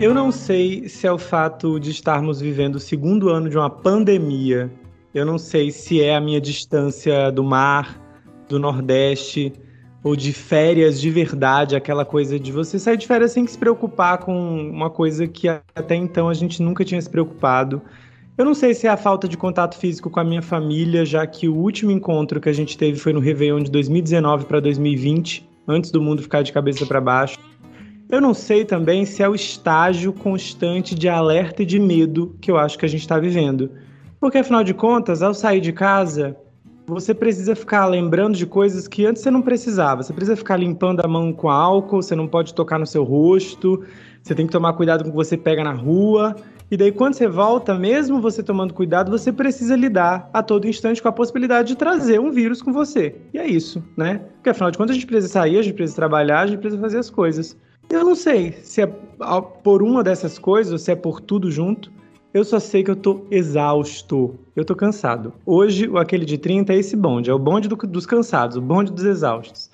Eu não sei se é o fato de estarmos vivendo o segundo ano de uma pandemia. Eu não sei se é a minha distância do mar, do Nordeste, ou de férias de verdade, aquela coisa de você sair de férias sem se preocupar com uma coisa que até então a gente nunca tinha se preocupado. Eu não sei se é a falta de contato físico com a minha família, já que o último encontro que a gente teve foi no Réveillon de 2019 para 2020, antes do mundo ficar de cabeça para baixo. Eu não sei também se é o estágio constante de alerta e de medo que eu acho que a gente está vivendo. Porque, afinal de contas, ao sair de casa, você precisa ficar lembrando de coisas que antes você não precisava. Você precisa ficar limpando a mão com álcool, você não pode tocar no seu rosto, você tem que tomar cuidado com o que você pega na rua. E daí, quando você volta, mesmo você tomando cuidado, você precisa lidar a todo instante com a possibilidade de trazer um vírus com você. E é isso, né? Porque afinal de contas, a gente precisa sair, a gente precisa trabalhar, a gente precisa fazer as coisas. Eu não sei se é por uma dessas coisas ou se é por tudo junto. Eu só sei que eu tô exausto. Eu tô cansado. Hoje, aquele de 30 é esse bonde. É o bonde do, dos cansados, o bonde dos exaustos.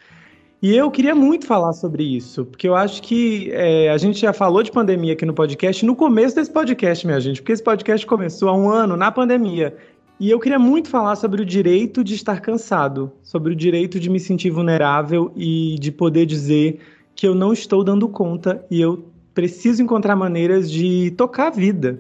E eu queria muito falar sobre isso, porque eu acho que é, a gente já falou de pandemia aqui no podcast, no começo desse podcast, minha gente, porque esse podcast começou há um ano na pandemia. E eu queria muito falar sobre o direito de estar cansado, sobre o direito de me sentir vulnerável e de poder dizer que eu não estou dando conta e eu preciso encontrar maneiras de tocar a vida.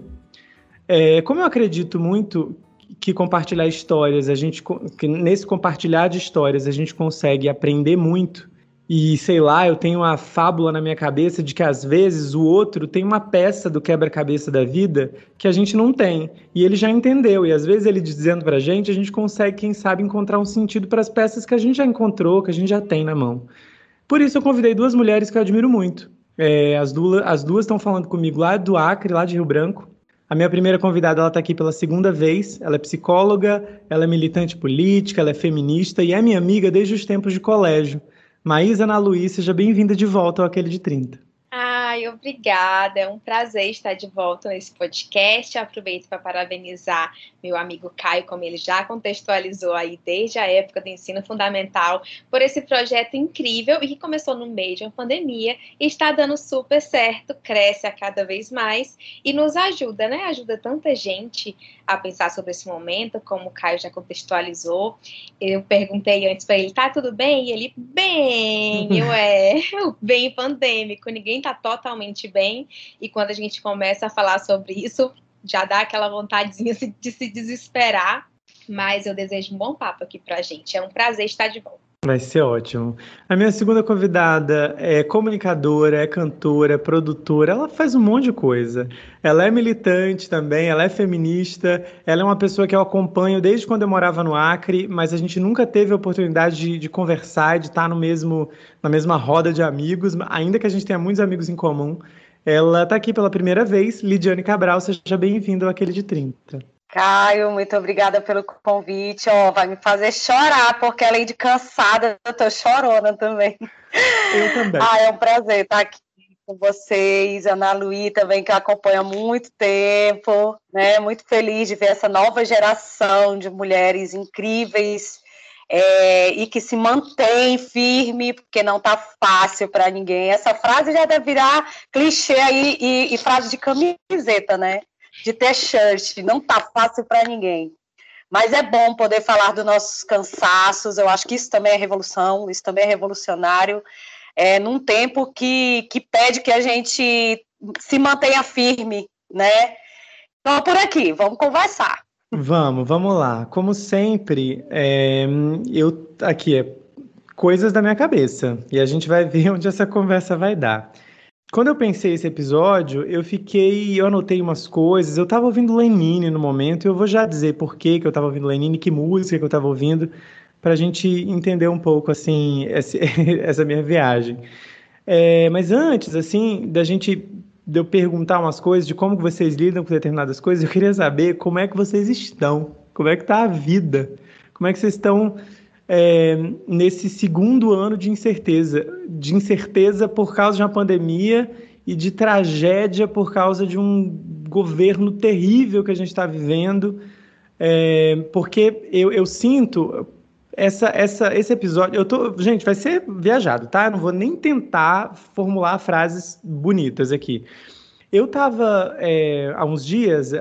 É, como eu acredito muito que compartilhar histórias, a gente que nesse compartilhar de histórias a gente consegue aprender muito. E sei lá, eu tenho uma fábula na minha cabeça de que às vezes o outro tem uma peça do quebra-cabeça da vida que a gente não tem. E ele já entendeu. E às vezes ele dizendo pra gente, a gente consegue, quem sabe, encontrar um sentido para as peças que a gente já encontrou, que a gente já tem na mão. Por isso eu convidei duas mulheres que eu admiro muito. É, as, duas, as duas estão falando comigo lá do Acre, lá de Rio Branco. A minha primeira convidada, ela está aqui pela segunda vez. Ela é psicóloga, ela é militante política, ela é feminista e é minha amiga desde os tempos de colégio. Maísa Ana Luiz, seja bem-vinda de volta ao Aquele de 30. Ai, obrigada. É um prazer estar de volta nesse podcast. aproveito para parabenizar meu amigo Caio, como ele já contextualizou aí desde a época do ensino fundamental, por esse projeto incrível e que começou no meio de uma pandemia e está dando super certo, cresce a cada vez mais e nos ajuda, né? Ajuda tanta gente a pensar sobre esse momento, como o Caio já contextualizou. Eu perguntei antes para ele, tá tudo bem? E ele, bem, eu é, bem pandêmico, ninguém tá totalmente bem. E quando a gente começa a falar sobre isso, já dá aquela vontadezinha de se desesperar. Mas eu desejo um bom papo aqui pra gente. É um prazer estar de volta. Vai ser ótimo. A minha segunda convidada é comunicadora, é cantora, é produtora, ela faz um monte de coisa. Ela é militante também, ela é feminista, ela é uma pessoa que eu acompanho desde quando eu morava no Acre, mas a gente nunca teve a oportunidade de, de conversar, de estar no mesmo, na mesma roda de amigos, ainda que a gente tenha muitos amigos em comum. Ela está aqui pela primeira vez, Lidiane Cabral, seja bem-vindo àquele de 30. Caio, muito obrigada pelo convite. Ó, vai me fazer chorar, porque além de cansada, eu tô chorona também. Eu também. Ah, é um prazer estar aqui com vocês, Ana Luí também, que acompanha há muito tempo, né? Muito feliz de ver essa nova geração de mulheres incríveis é, e que se mantém firme, porque não tá fácil para ninguém. Essa frase já deve virar clichê aí e, e frase de camiseta, né? De ter shirt, não tá fácil para ninguém. Mas é bom poder falar dos nossos cansaços, eu acho que isso também é revolução, isso também é revolucionário, é, num tempo que, que pede que a gente se mantenha firme, né? Então, por aqui, vamos conversar. Vamos, vamos lá. Como sempre, é, eu aqui é coisas da minha cabeça e a gente vai ver onde essa conversa vai dar. Quando eu pensei esse episódio, eu fiquei, eu anotei umas coisas, eu tava ouvindo Lenine no momento, e eu vou já dizer por que eu tava ouvindo Lenine, que música que eu tava ouvindo, pra gente entender um pouco, assim, esse, essa minha viagem. É, mas antes, assim, da gente de eu perguntar umas coisas de como vocês lidam com determinadas coisas, eu queria saber como é que vocês estão, como é que está a vida, como é que vocês estão é, nesse segundo ano de incerteza, de incerteza por causa de uma pandemia e de tragédia por causa de um governo terrível que a gente está vivendo, é, porque eu, eu sinto essa, essa, esse episódio, eu tô, gente, vai ser viajado, tá? Eu não vou nem tentar formular frases bonitas aqui. Eu tava é, há uns dias,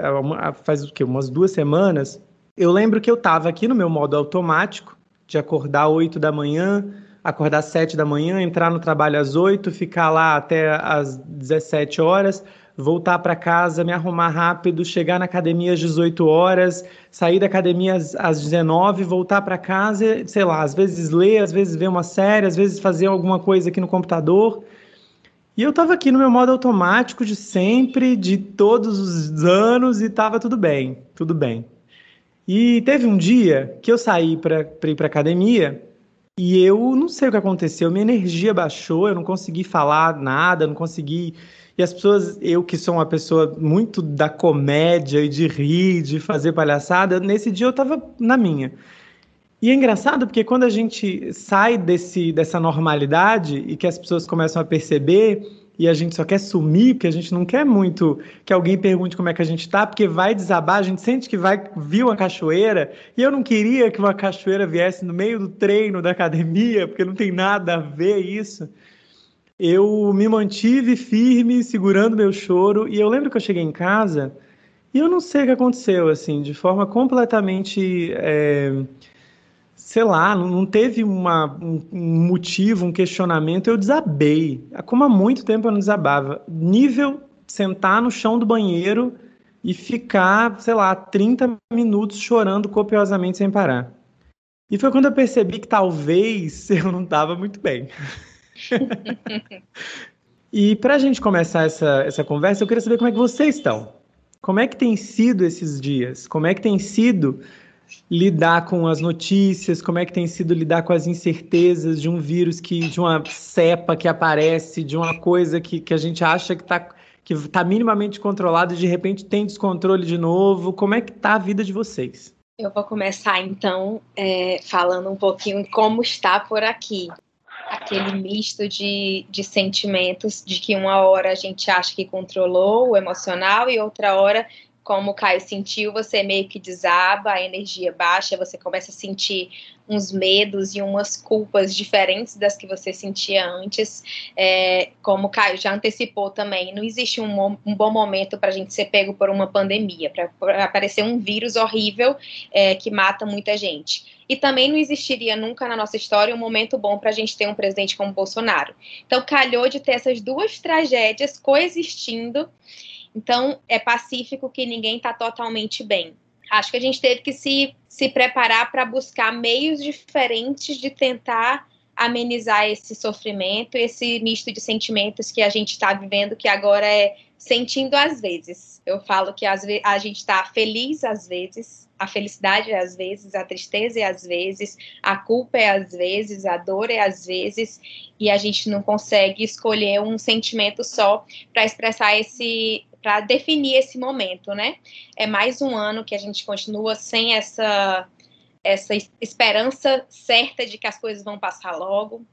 faz o quê? Umas duas semanas. Eu lembro que eu tava aqui no meu modo automático, de acordar 8 da manhã, acordar 7 da manhã, entrar no trabalho às 8, ficar lá até às 17 horas, voltar para casa, me arrumar rápido, chegar na academia às 18 horas, sair da academia às, às 19, voltar para casa, sei lá, às vezes ler, às vezes ver uma série, às vezes fazer alguma coisa aqui no computador. E eu estava aqui no meu modo automático de sempre, de todos os anos, e estava tudo bem, tudo bem. E teve um dia que eu saí para ir para academia e eu não sei o que aconteceu, minha energia baixou, eu não consegui falar nada, não consegui e as pessoas, eu que sou uma pessoa muito da comédia e de rir, de fazer palhaçada, nesse dia eu estava na minha. E é engraçado porque quando a gente sai desse, dessa normalidade e que as pessoas começam a perceber e a gente só quer sumir, porque a gente não quer muito que alguém pergunte como é que a gente tá, porque vai desabar, a gente sente que vai vir uma cachoeira, e eu não queria que uma cachoeira viesse no meio do treino da academia, porque não tem nada a ver isso eu me mantive firme, segurando meu choro, e eu lembro que eu cheguei em casa e eu não sei o que aconteceu, assim, de forma completamente. É, sei lá, não teve uma, um, motivo, um questionamento, eu desabei. Como há muito tempo eu não desabava. Nível sentar no chão do banheiro e ficar, sei lá, 30 minutos chorando copiosamente sem parar. E foi quando eu percebi que talvez eu não estava muito bem. e para a gente começar essa, essa conversa, eu queria saber como é que vocês estão. Como é que tem sido esses dias? Como é que tem sido lidar com as notícias? Como é que tem sido lidar com as incertezas de um vírus que, de uma cepa que aparece, de uma coisa que, que a gente acha que está que tá minimamente controlado e de repente tem descontrole de novo? Como é que está a vida de vocês? Eu vou começar então é, falando um pouquinho como está por aqui aquele misto de, de sentimentos de que uma hora a gente acha que controlou o emocional e outra hora como o Caio sentiu, você meio que desaba, a energia baixa, você começa a sentir uns medos e umas culpas diferentes das que você sentia antes. É, como o Caio já antecipou também, não existe um, um bom momento para a gente ser pego por uma pandemia, para aparecer um vírus horrível é, que mata muita gente. E também não existiria nunca na nossa história um momento bom para a gente ter um presidente como Bolsonaro. Então, calhou de ter essas duas tragédias coexistindo. Então, é pacífico que ninguém está totalmente bem. Acho que a gente teve que se, se preparar para buscar meios diferentes de tentar amenizar esse sofrimento, esse misto de sentimentos que a gente está vivendo, que agora é sentindo às vezes. Eu falo que às a gente está feliz às vezes, a felicidade é às vezes, a tristeza é às vezes, a culpa é às vezes, a dor é às vezes, e a gente não consegue escolher um sentimento só para expressar esse para definir esse momento, né? É mais um ano que a gente continua sem essa essa esperança certa de que as coisas vão passar logo.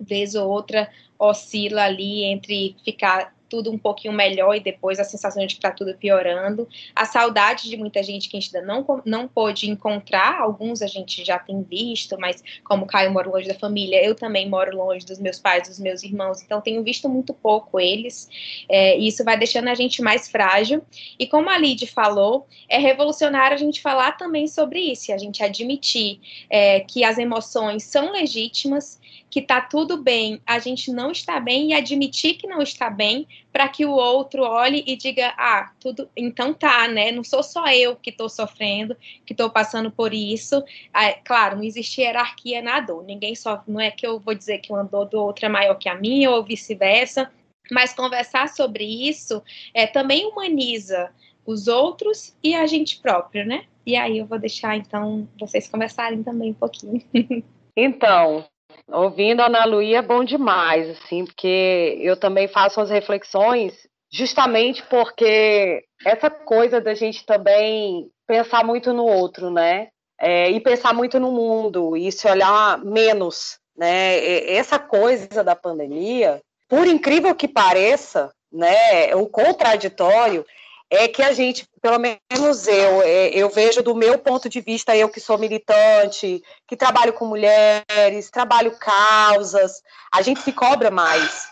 Vez ou outra oscila ali entre ficar tudo um pouquinho melhor e depois a sensação de que está tudo piorando. A saudade de muita gente que a gente ainda não, não pôde encontrar, alguns a gente já tem visto, mas como o Caio mora longe da família, eu também moro longe dos meus pais, dos meus irmãos, então tenho visto muito pouco eles, é, e isso vai deixando a gente mais frágil. E como a Lid falou, é revolucionário a gente falar também sobre isso, a gente admitir é, que as emoções são legítimas, que tá tudo bem, a gente não está bem e admitir que não está bem, para que o outro olhe e diga: "Ah, tudo, então tá, né? Não sou só eu que estou sofrendo, que estou passando por isso". Ah, claro, não existe hierarquia na dor. Ninguém sofre, não é que eu vou dizer que uma dor do outro é maior que a minha ou vice-versa. Mas conversar sobre isso é, também humaniza os outros e a gente próprio, né? E aí eu vou deixar, então, vocês conversarem também um pouquinho. Então, ouvindo a Ana Luí é bom demais, assim, porque eu também faço as reflexões justamente porque essa coisa da gente também pensar muito no outro, né? É, e pensar muito no mundo, e se olhar menos, né? Essa coisa da pandemia, por incrível que pareça, né, o contraditório é que a gente, pelo menos eu, é, eu vejo do meu ponto de vista, eu que sou militante, que trabalho com mulheres, trabalho causas, a gente se cobra mais.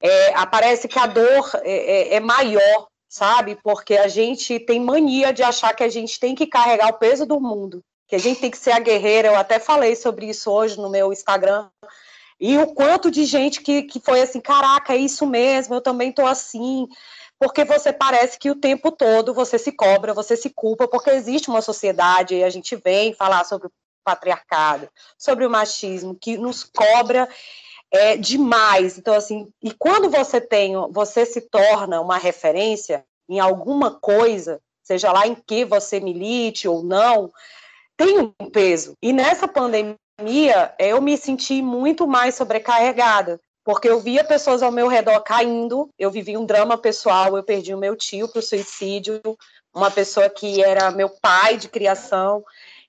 É, aparece que a dor é, é, é maior, sabe? Porque a gente tem mania de achar que a gente tem que carregar o peso do mundo, que a gente tem que ser a guerreira. Eu até falei sobre isso hoje no meu Instagram. E o quanto de gente que, que foi assim, caraca, é isso mesmo, eu também tô assim porque você parece que o tempo todo você se cobra, você se culpa, porque existe uma sociedade, e a gente vem falar sobre o patriarcado, sobre o machismo, que nos cobra é, demais. Então, assim, e quando você tem, você se torna uma referência em alguma coisa, seja lá em que você milite ou não, tem um peso. E nessa pandemia, eu me senti muito mais sobrecarregada, porque eu via pessoas ao meu redor caindo, eu vivi um drama pessoal, eu perdi o meu tio para o suicídio, uma pessoa que era meu pai de criação,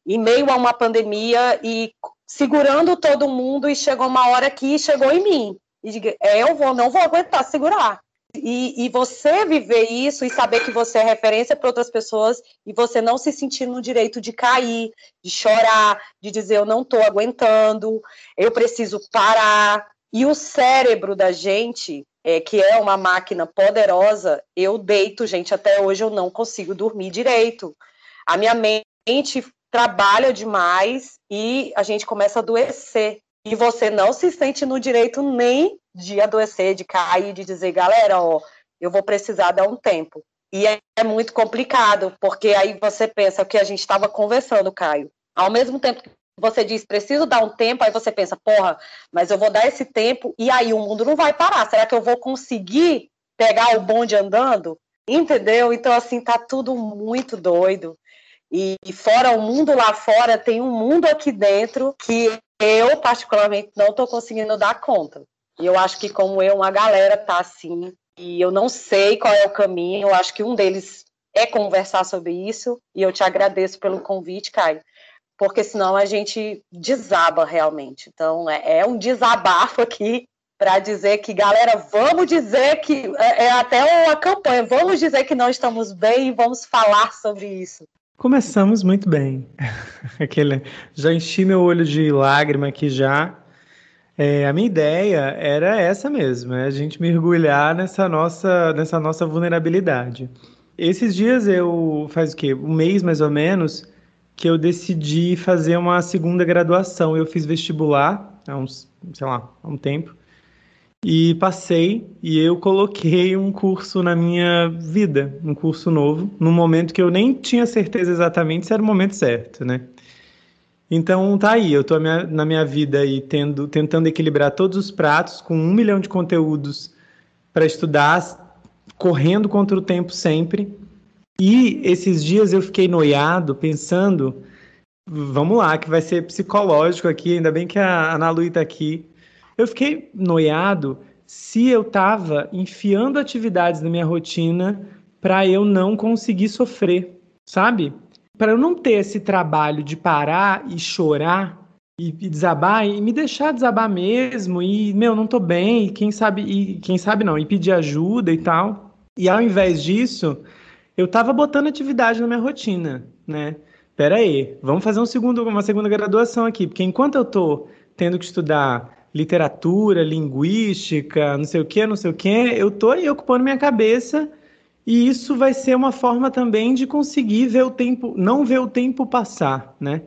em meio a uma pandemia e segurando todo mundo, e chegou uma hora que chegou em mim. E diga, é, eu vou, não vou aguentar segurar. E, e, você viver isso e saber que você é referência para outras pessoas e você não se sentir no direito de cair, de chorar, de dizer eu não estou aguentando, eu preciso parar, e o cérebro da gente, é, que é uma máquina poderosa, eu deito, gente, até hoje eu não consigo dormir direito. A minha mente trabalha demais e a gente começa a adoecer. E você não se sente no direito nem de adoecer, de cair, de dizer, galera, ó, eu vou precisar dar um tempo. E é, é muito complicado, porque aí você pensa o que a gente estava conversando, Caio. Ao mesmo tempo você diz, preciso dar um tempo, aí você pensa, porra, mas eu vou dar esse tempo e aí o mundo não vai parar. Será que eu vou conseguir pegar o bonde andando? Entendeu? Então, assim, tá tudo muito doido. E fora o mundo lá fora, tem um mundo aqui dentro que eu, particularmente, não estou conseguindo dar conta. E eu acho que, como eu, uma galera tá assim. E eu não sei qual é o caminho. Eu acho que um deles é conversar sobre isso. E eu te agradeço pelo convite, Caio porque senão a gente desaba realmente. Então, é, é um desabafo aqui para dizer que, galera, vamos dizer que é, é, até uma campanha, vamos dizer que não estamos bem e vamos falar sobre isso. Começamos muito bem. Aquele, já enchi meu olho de lágrima aqui já. É, a minha ideia era essa mesmo, é a gente mergulhar nessa nossa, nessa nossa vulnerabilidade. Esses dias eu, faz o quê? Um mês mais ou menos, que eu decidi fazer uma segunda graduação. Eu fiz vestibular há uns, sei lá, há um tempo. E passei e eu coloquei um curso na minha vida, um curso novo, num momento que eu nem tinha certeza exatamente se era o momento certo, né? Então tá aí, eu estou na minha vida aí tendo, tentando equilibrar todos os pratos com um milhão de conteúdos para estudar, correndo contra o tempo sempre, e esses dias eu fiquei noiado pensando, vamos lá, que vai ser psicológico aqui, ainda bem que a Ana Lu está aqui. Eu fiquei noiado se eu estava enfiando atividades na minha rotina para eu não conseguir sofrer, sabe? Para eu não ter esse trabalho de parar e chorar e, e, desabar e me deixar desabar mesmo e meu não tô bem, e quem sabe e quem sabe não, e pedir ajuda e tal. E ao invés disso, eu estava botando atividade na minha rotina, né? Pera aí, vamos fazer um segundo, uma segunda graduação aqui, porque enquanto eu estou tendo que estudar literatura, linguística, não sei o que, não sei o que, eu estou aí ocupando minha cabeça e isso vai ser uma forma também de conseguir ver o tempo, não ver o tempo passar, né?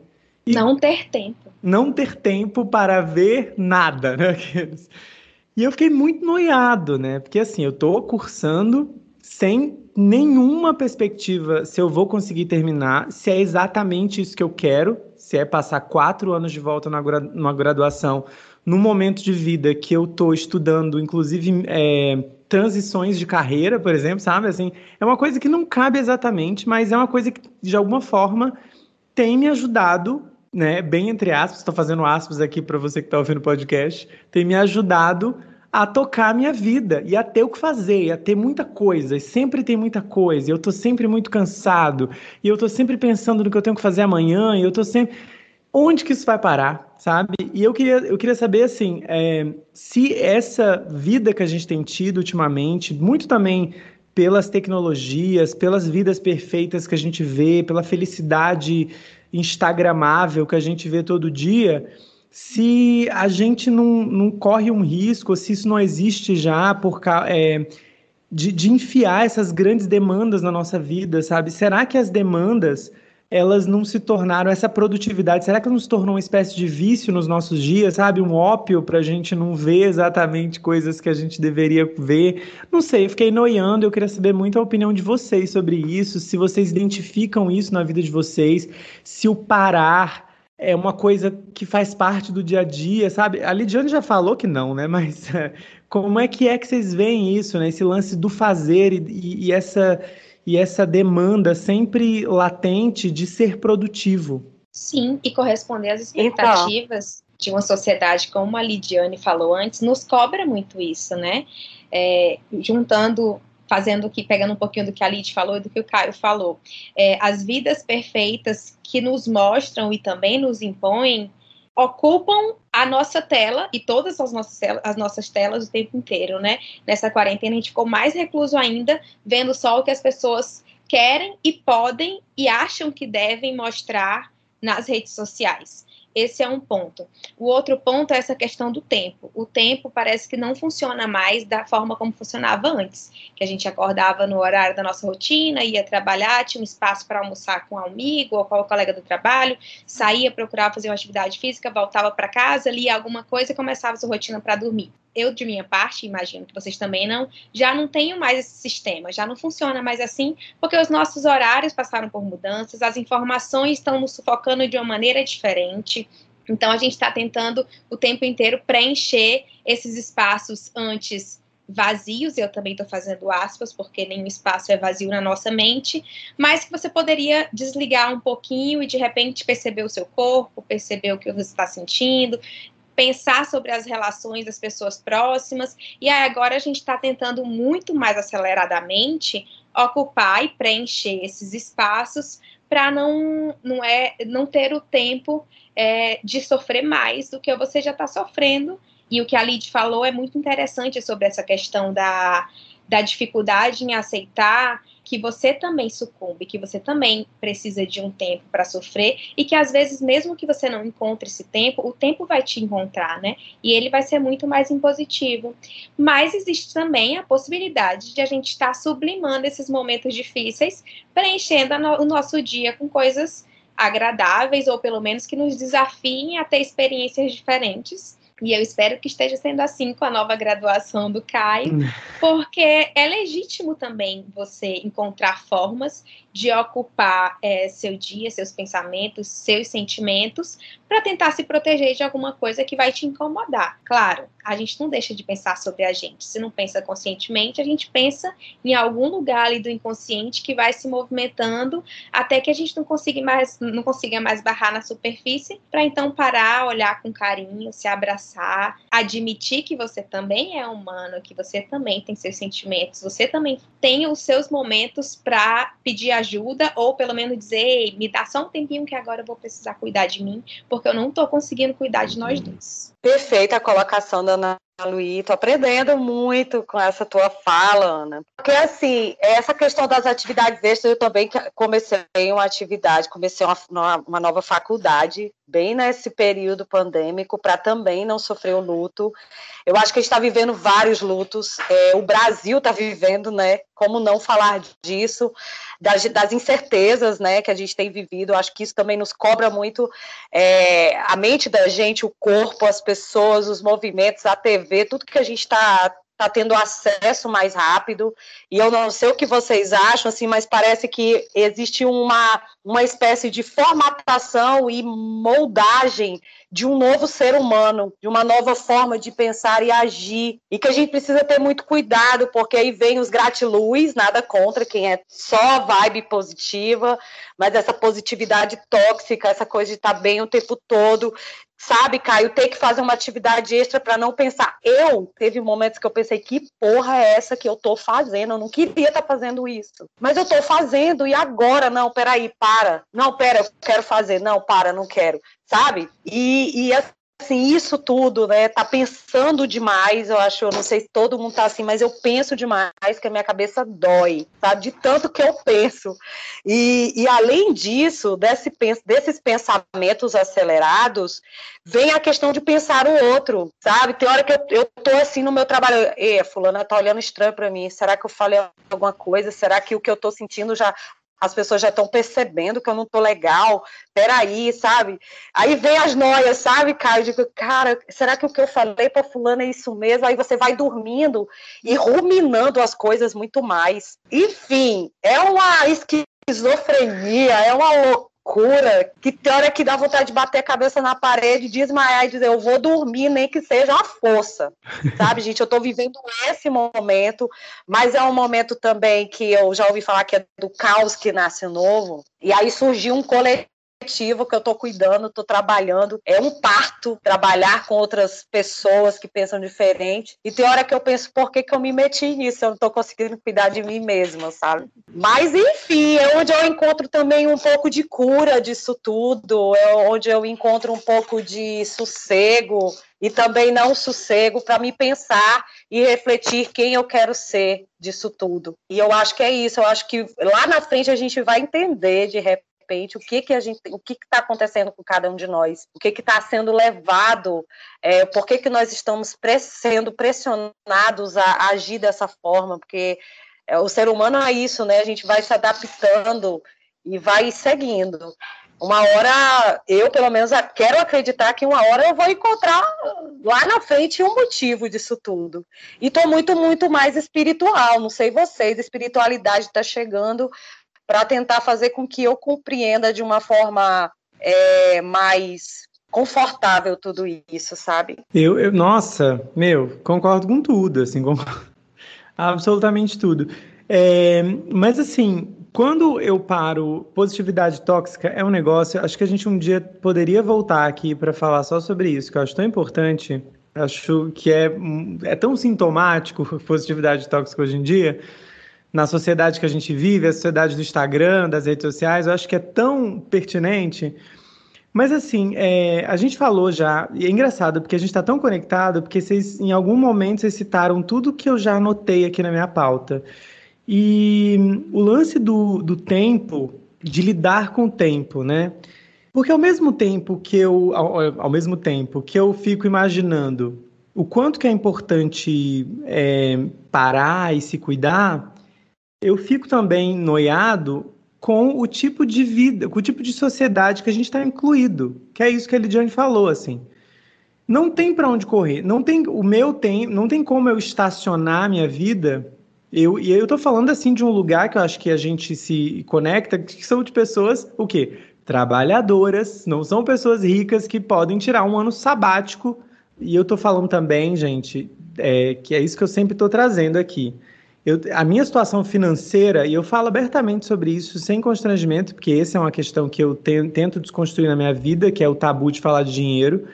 E não ter tempo. Não ter tempo para ver nada, né? E eu fiquei muito noiado, né? Porque assim, eu estou cursando sem nenhuma perspectiva se eu vou conseguir terminar, se é exatamente isso que eu quero, se é passar quatro anos de volta numa graduação, num momento de vida que eu estou estudando, inclusive é, transições de carreira, por exemplo, sabe? Assim, é uma coisa que não cabe exatamente, mas é uma coisa que, de alguma forma, tem me ajudado, né? Bem entre aspas, estou fazendo aspas aqui para você que está ouvindo o podcast, tem me ajudado a tocar a minha vida e a ter o que fazer, a ter muita coisa, e sempre tem muita coisa, e eu tô sempre muito cansado, e eu tô sempre pensando no que eu tenho que fazer amanhã, e eu tô sempre. Onde que isso vai parar, sabe? E eu queria, eu queria saber, assim, é, se essa vida que a gente tem tido ultimamente, muito também pelas tecnologias, pelas vidas perfeitas que a gente vê, pela felicidade instagramável que a gente vê todo dia, se a gente não, não corre um risco, se isso não existe já por é, de, de enfiar essas grandes demandas na nossa vida, sabe? Será que as demandas elas não se tornaram essa produtividade? Será que não se tornou uma espécie de vício nos nossos dias, sabe? Um ópio para a gente não ver exatamente coisas que a gente deveria ver? Não sei, fiquei noiando. Eu queria saber muito a opinião de vocês sobre isso, se vocês identificam isso na vida de vocês, se o parar é uma coisa que faz parte do dia a dia, sabe? A Lidiane já falou que não, né? Mas é, como é que é que vocês veem isso, né? Esse lance do fazer e, e, e, essa, e essa demanda sempre latente de ser produtivo. Sim, e corresponder às então. expectativas então. de uma sociedade, como a Lidiane falou antes, nos cobra muito isso, né? É, juntando fazendo que pegando um pouquinho do que a Lid falou e do que o Caio falou, é, as vidas perfeitas que nos mostram e também nos impõem ocupam a nossa tela e todas as nossas, as nossas telas o tempo inteiro, né? Nessa quarentena a gente ficou mais recluso ainda, vendo só o que as pessoas querem e podem e acham que devem mostrar nas redes sociais. Esse é um ponto. O outro ponto é essa questão do tempo. O tempo parece que não funciona mais da forma como funcionava antes, que a gente acordava no horário da nossa rotina, ia trabalhar, tinha um espaço para almoçar com um amigo ou com o colega do trabalho, saía procurar fazer uma atividade física, voltava para casa, lia alguma coisa e começava sua rotina para dormir eu, de minha parte, imagino que vocês também não, já não tenho mais esse sistema, já não funciona mais assim, porque os nossos horários passaram por mudanças, as informações estão nos sufocando de uma maneira diferente. Então, a gente está tentando o tempo inteiro preencher esses espaços antes vazios, eu também estou fazendo aspas, porque nenhum espaço é vazio na nossa mente, mas que você poderia desligar um pouquinho e de repente perceber o seu corpo, perceber o que você está sentindo, pensar sobre as relações das pessoas próximas. E aí agora a gente está tentando muito mais aceleradamente ocupar e preencher esses espaços para não, não, é, não ter o tempo é, de sofrer mais do que você já está sofrendo. E o que a Lid falou é muito interessante sobre essa questão da, da dificuldade em aceitar que você também sucumbe, que você também precisa de um tempo para sofrer e que às vezes mesmo que você não encontre esse tempo, o tempo vai te encontrar, né? E ele vai ser muito mais impositivo. Mas existe também a possibilidade de a gente estar sublimando esses momentos difíceis, preenchendo o nosso dia com coisas agradáveis ou pelo menos que nos desafiem a ter experiências diferentes e eu espero que esteja sendo assim com a nova graduação do Caio, hum. porque é legítimo também você encontrar formas de ocupar é, seu dia, seus pensamentos, seus sentimentos, para tentar se proteger de alguma coisa que vai te incomodar. Claro, a gente não deixa de pensar sobre a gente. Se não pensa conscientemente, a gente pensa em algum lugar ali do inconsciente que vai se movimentando até que a gente não consiga mais, não consiga mais barrar na superfície, para então parar, olhar com carinho, se abraçar, admitir que você também é humano, que você também tem seus sentimentos, você também tem os seus momentos para pedir ajuda ou pelo menos dizer, me dá só um tempinho que agora eu vou precisar cuidar de mim, porque eu não estou conseguindo cuidar de nós dois. Perfeita a colocação da Ana Luí, tô aprendendo muito com essa tua fala, Ana. Porque, assim, essa questão das atividades extras, eu também comecei uma atividade, comecei uma, uma nova faculdade, bem nesse período pandêmico, para também não sofrer o luto. Eu acho que a gente está vivendo vários lutos, é, o Brasil está vivendo, né? Como não falar disso, das, das, incertezas, né, que a gente tem vivido. Eu acho que isso também nos cobra muito é, a mente da gente, o corpo, as pessoas, os movimentos, a TV ver tudo que a gente está tá tendo acesso mais rápido. E eu não sei o que vocês acham, assim, mas parece que existe uma, uma espécie de formatação e moldagem de um novo ser humano, de uma nova forma de pensar e agir, e que a gente precisa ter muito cuidado, porque aí vem os gratiluz, nada contra quem é só vibe positiva, mas essa positividade tóxica, essa coisa de estar tá bem o tempo todo, Sabe, Caio, ter que fazer uma atividade extra para não pensar. Eu teve momentos que eu pensei que porra é essa que eu tô fazendo? Eu não queria estar tá fazendo isso. Mas eu tô fazendo e agora não, peraí, para. Não, pera, eu quero fazer. Não, para, não quero. Sabe? E, e assim, isso tudo, né? Tá pensando demais, eu acho, eu não sei se todo mundo tá assim, mas eu penso demais que a minha cabeça dói, sabe? De tanto que eu penso. E, e além disso, desse, desses pensamentos acelerados, vem a questão de pensar o outro, sabe? Tem hora que eu, eu tô assim no meu trabalho, e fulana tá olhando estranho para mim, será que eu falei alguma coisa? Será que o que eu tô sentindo já as pessoas já estão percebendo que eu não tô legal, peraí, sabe? Aí vem as noias, sabe, Caio? Eu digo, cara, será que o que eu falei para fulano é isso mesmo? Aí você vai dormindo e ruminando as coisas muito mais. Enfim, é uma esquizofrenia, é uma loucura loucura, que tem hora que dá vontade de bater a cabeça na parede, desmaiar e dizer, eu vou dormir, nem que seja a força. Sabe, gente? Eu tô vivendo esse momento, mas é um momento também que eu já ouvi falar que é do caos que nasce novo. E aí surgiu um coletivo coletivo que eu estou cuidando, estou trabalhando. É um parto trabalhar com outras pessoas que pensam diferente. E tem hora que eu penso, por que, que eu me meti nisso? Eu não estou conseguindo cuidar de mim mesma, sabe? Mas, enfim, é onde eu encontro também um pouco de cura disso tudo, é onde eu encontro um pouco de sossego e também não sossego para me pensar e refletir quem eu quero ser disso tudo. E eu acho que é isso, eu acho que lá na frente a gente vai entender de repente repente o que que a gente, o que está acontecendo com cada um de nós, o que que está sendo levado, é, por que que nós estamos pre sendo pressionados a, a, agir dessa forma, porque é, o ser humano é isso, né? A gente vai se adaptando e vai seguindo. Uma hora, eu pelo menos quero acreditar que uma hora eu vou encontrar lá na frente um motivo disso tudo. E estou muito, muito mais espiritual. Não sei vocês, espiritualidade está chegando para tentar fazer com que eu compreenda de uma forma é, mais confortável tudo isso, sabe? Eu, eu, nossa, meu, concordo com tudo, assim, com absolutamente tudo. É, mas assim, quando eu paro, positividade tóxica é um negócio. Acho que a gente um dia poderia voltar aqui para falar só sobre isso, que eu acho tão importante. Acho que é, é tão sintomático positividade tóxica hoje em dia na sociedade que a gente vive, a sociedade do Instagram, das redes sociais, eu acho que é tão pertinente. Mas assim, é, a gente falou já, e é engraçado, porque a gente está tão conectado, porque vocês, em algum momento, vocês citaram tudo que eu já anotei aqui na minha pauta. E o lance do, do tempo, de lidar com o tempo, né? Porque ao mesmo tempo que eu, ao, ao mesmo tempo que eu fico imaginando o quanto que é importante é, parar e se cuidar, eu fico também noiado com o tipo de vida, com o tipo de sociedade que a gente está incluído, que é isso que a Lidiane falou, assim. Não tem para onde correr, não tem o meu tem, não tem como eu estacionar a minha vida. Eu, e eu estou falando assim de um lugar que eu acho que a gente se conecta, que são de pessoas, o quê? Trabalhadoras, não são pessoas ricas que podem tirar um ano sabático. E eu estou falando também, gente, é, que é isso que eu sempre estou trazendo aqui eu, a minha situação financeira, e eu falo abertamente sobre isso sem constrangimento, porque essa é uma questão que eu te, tento desconstruir na minha vida, que é o tabu de falar de dinheiro.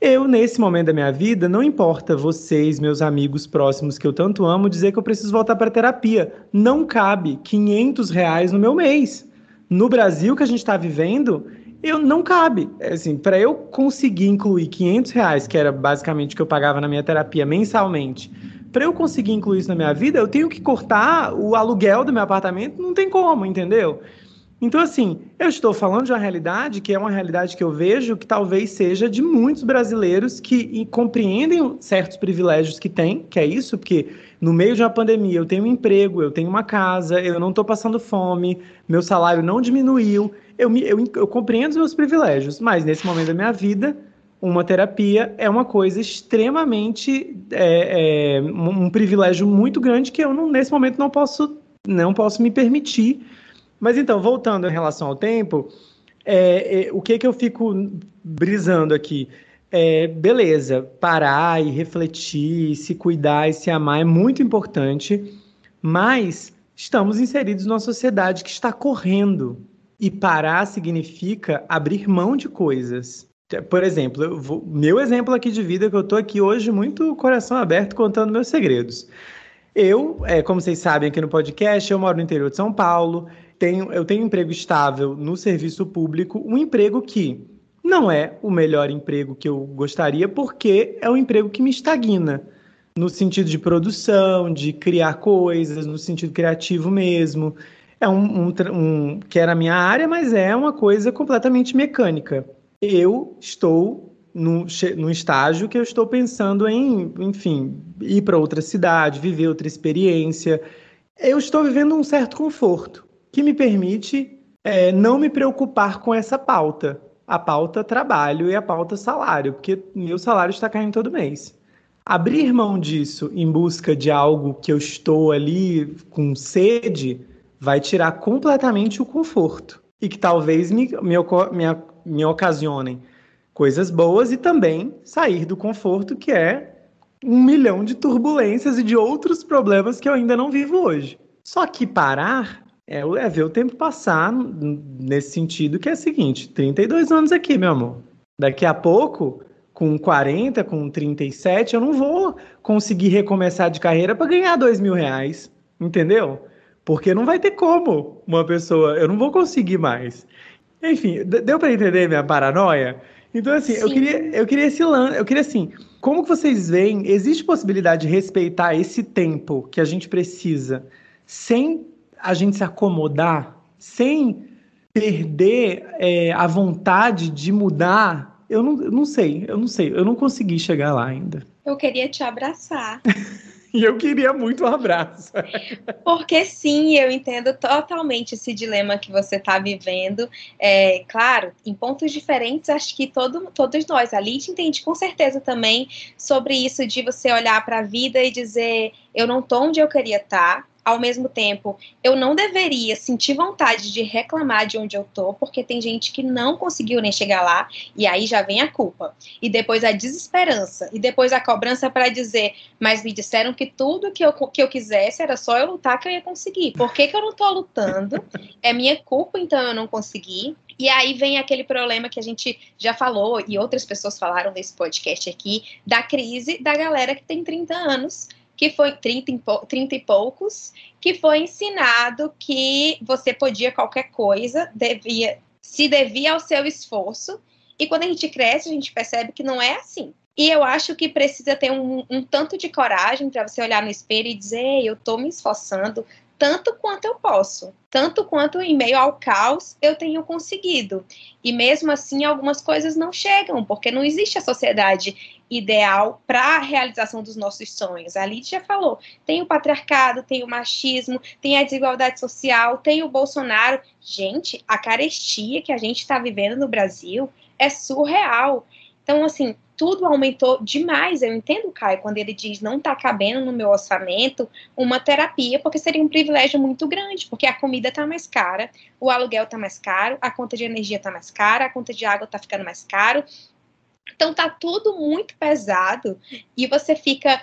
Eu, nesse momento da minha vida, não importa vocês, meus amigos próximos que eu tanto amo, dizer que eu preciso voltar para terapia. Não cabe 500 reais no meu mês. No Brasil que a gente está vivendo, eu não cabe. Assim, para eu conseguir incluir 500 reais, que era basicamente o que eu pagava na minha terapia mensalmente, para eu conseguir incluir isso na minha vida, eu tenho que cortar o aluguel do meu apartamento, não tem como, entendeu? Então, assim, eu estou falando de uma realidade que é uma realidade que eu vejo que talvez seja de muitos brasileiros que compreendem certos privilégios que têm, que é isso, porque no meio de uma pandemia eu tenho um emprego, eu tenho uma casa, eu não estou passando fome, meu salário não diminuiu, eu, me, eu, eu compreendo os meus privilégios, mas nesse momento da minha vida uma terapia é uma coisa extremamente é, é, um privilégio muito grande que eu não, nesse momento não posso não posso me permitir. Mas então voltando em relação ao tempo, é, é, o que que eu fico brisando aqui? É, beleza, parar e refletir, se cuidar e se amar é muito importante, mas estamos inseridos numa sociedade que está correndo. E parar significa abrir mão de coisas. Por exemplo, vou, meu exemplo aqui de vida, que eu estou aqui hoje muito coração aberto contando meus segredos. Eu, é, como vocês sabem aqui no podcast, eu moro no interior de São Paulo, tenho, eu tenho emprego estável no serviço público, um emprego que não é o melhor emprego que eu gostaria, porque é um emprego que me estagna, no sentido de produção, de criar coisas, no sentido criativo mesmo. É um, um, um que era a minha área, mas é uma coisa completamente mecânica. Eu estou no, no estágio que eu estou pensando em, enfim, ir para outra cidade, viver outra experiência. Eu estou vivendo um certo conforto que me permite é, não me preocupar com essa pauta a pauta trabalho e a pauta salário, porque meu salário está caindo todo mês. Abrir mão disso em busca de algo que eu estou ali com sede vai tirar completamente o conforto e que talvez me, me, me ocasionem coisas boas e também sair do conforto que é um milhão de turbulências e de outros problemas que eu ainda não vivo hoje. Só que parar é, é ver o tempo passar nesse sentido, que é o seguinte: 32 anos aqui, meu amor. Daqui a pouco, com 40, com 37, eu não vou conseguir recomeçar de carreira para ganhar dois mil reais, entendeu? Porque não vai ter como uma pessoa, eu não vou conseguir mais. Enfim, deu para entender minha paranoia? Então, assim, eu queria, eu queria esse lance, eu queria assim, como que vocês veem, existe possibilidade de respeitar esse tempo que a gente precisa sem a gente se acomodar sem perder é, a vontade de mudar, eu não, eu não sei, eu não sei, eu não consegui chegar lá ainda. Eu queria te abraçar. e eu queria muito um abraço. Porque sim, eu entendo totalmente esse dilema que você está vivendo. É, claro, em pontos diferentes, acho que todo, todos nós, a Lid entende com certeza também sobre isso de você olhar para a vida e dizer, eu não estou onde eu queria estar, tá, ao mesmo tempo, eu não deveria sentir vontade de reclamar de onde eu tô, porque tem gente que não conseguiu nem chegar lá, e aí já vem a culpa. E depois a desesperança, e depois a cobrança para dizer, mas me disseram que tudo que eu, que eu quisesse era só eu lutar que eu ia conseguir. Por que, que eu não tô lutando? É minha culpa, então eu não consegui. E aí vem aquele problema que a gente já falou, e outras pessoas falaram nesse podcast aqui, da crise da galera que tem 30 anos que foi 30 e, 30 e poucos, que foi ensinado que você podia qualquer coisa, devia, se devia ao seu esforço, e quando a gente cresce, a gente percebe que não é assim. E eu acho que precisa ter um, um tanto de coragem para você olhar no espelho e dizer: eu estou me esforçando, tanto quanto eu posso, tanto quanto em meio ao caos eu tenho conseguido. E mesmo assim, algumas coisas não chegam, porque não existe a sociedade ideal para a realização dos nossos sonhos. A Lidia já falou: tem o patriarcado, tem o machismo, tem a desigualdade social, tem o Bolsonaro. Gente, a carestia que a gente está vivendo no Brasil é surreal. Então, assim, tudo aumentou demais. Eu entendo o Caio quando ele diz não está cabendo no meu orçamento uma terapia, porque seria um privilégio muito grande, porque a comida está mais cara, o aluguel está mais caro, a conta de energia está mais cara, a conta de água está ficando mais caro. Então tá tudo muito pesado e você fica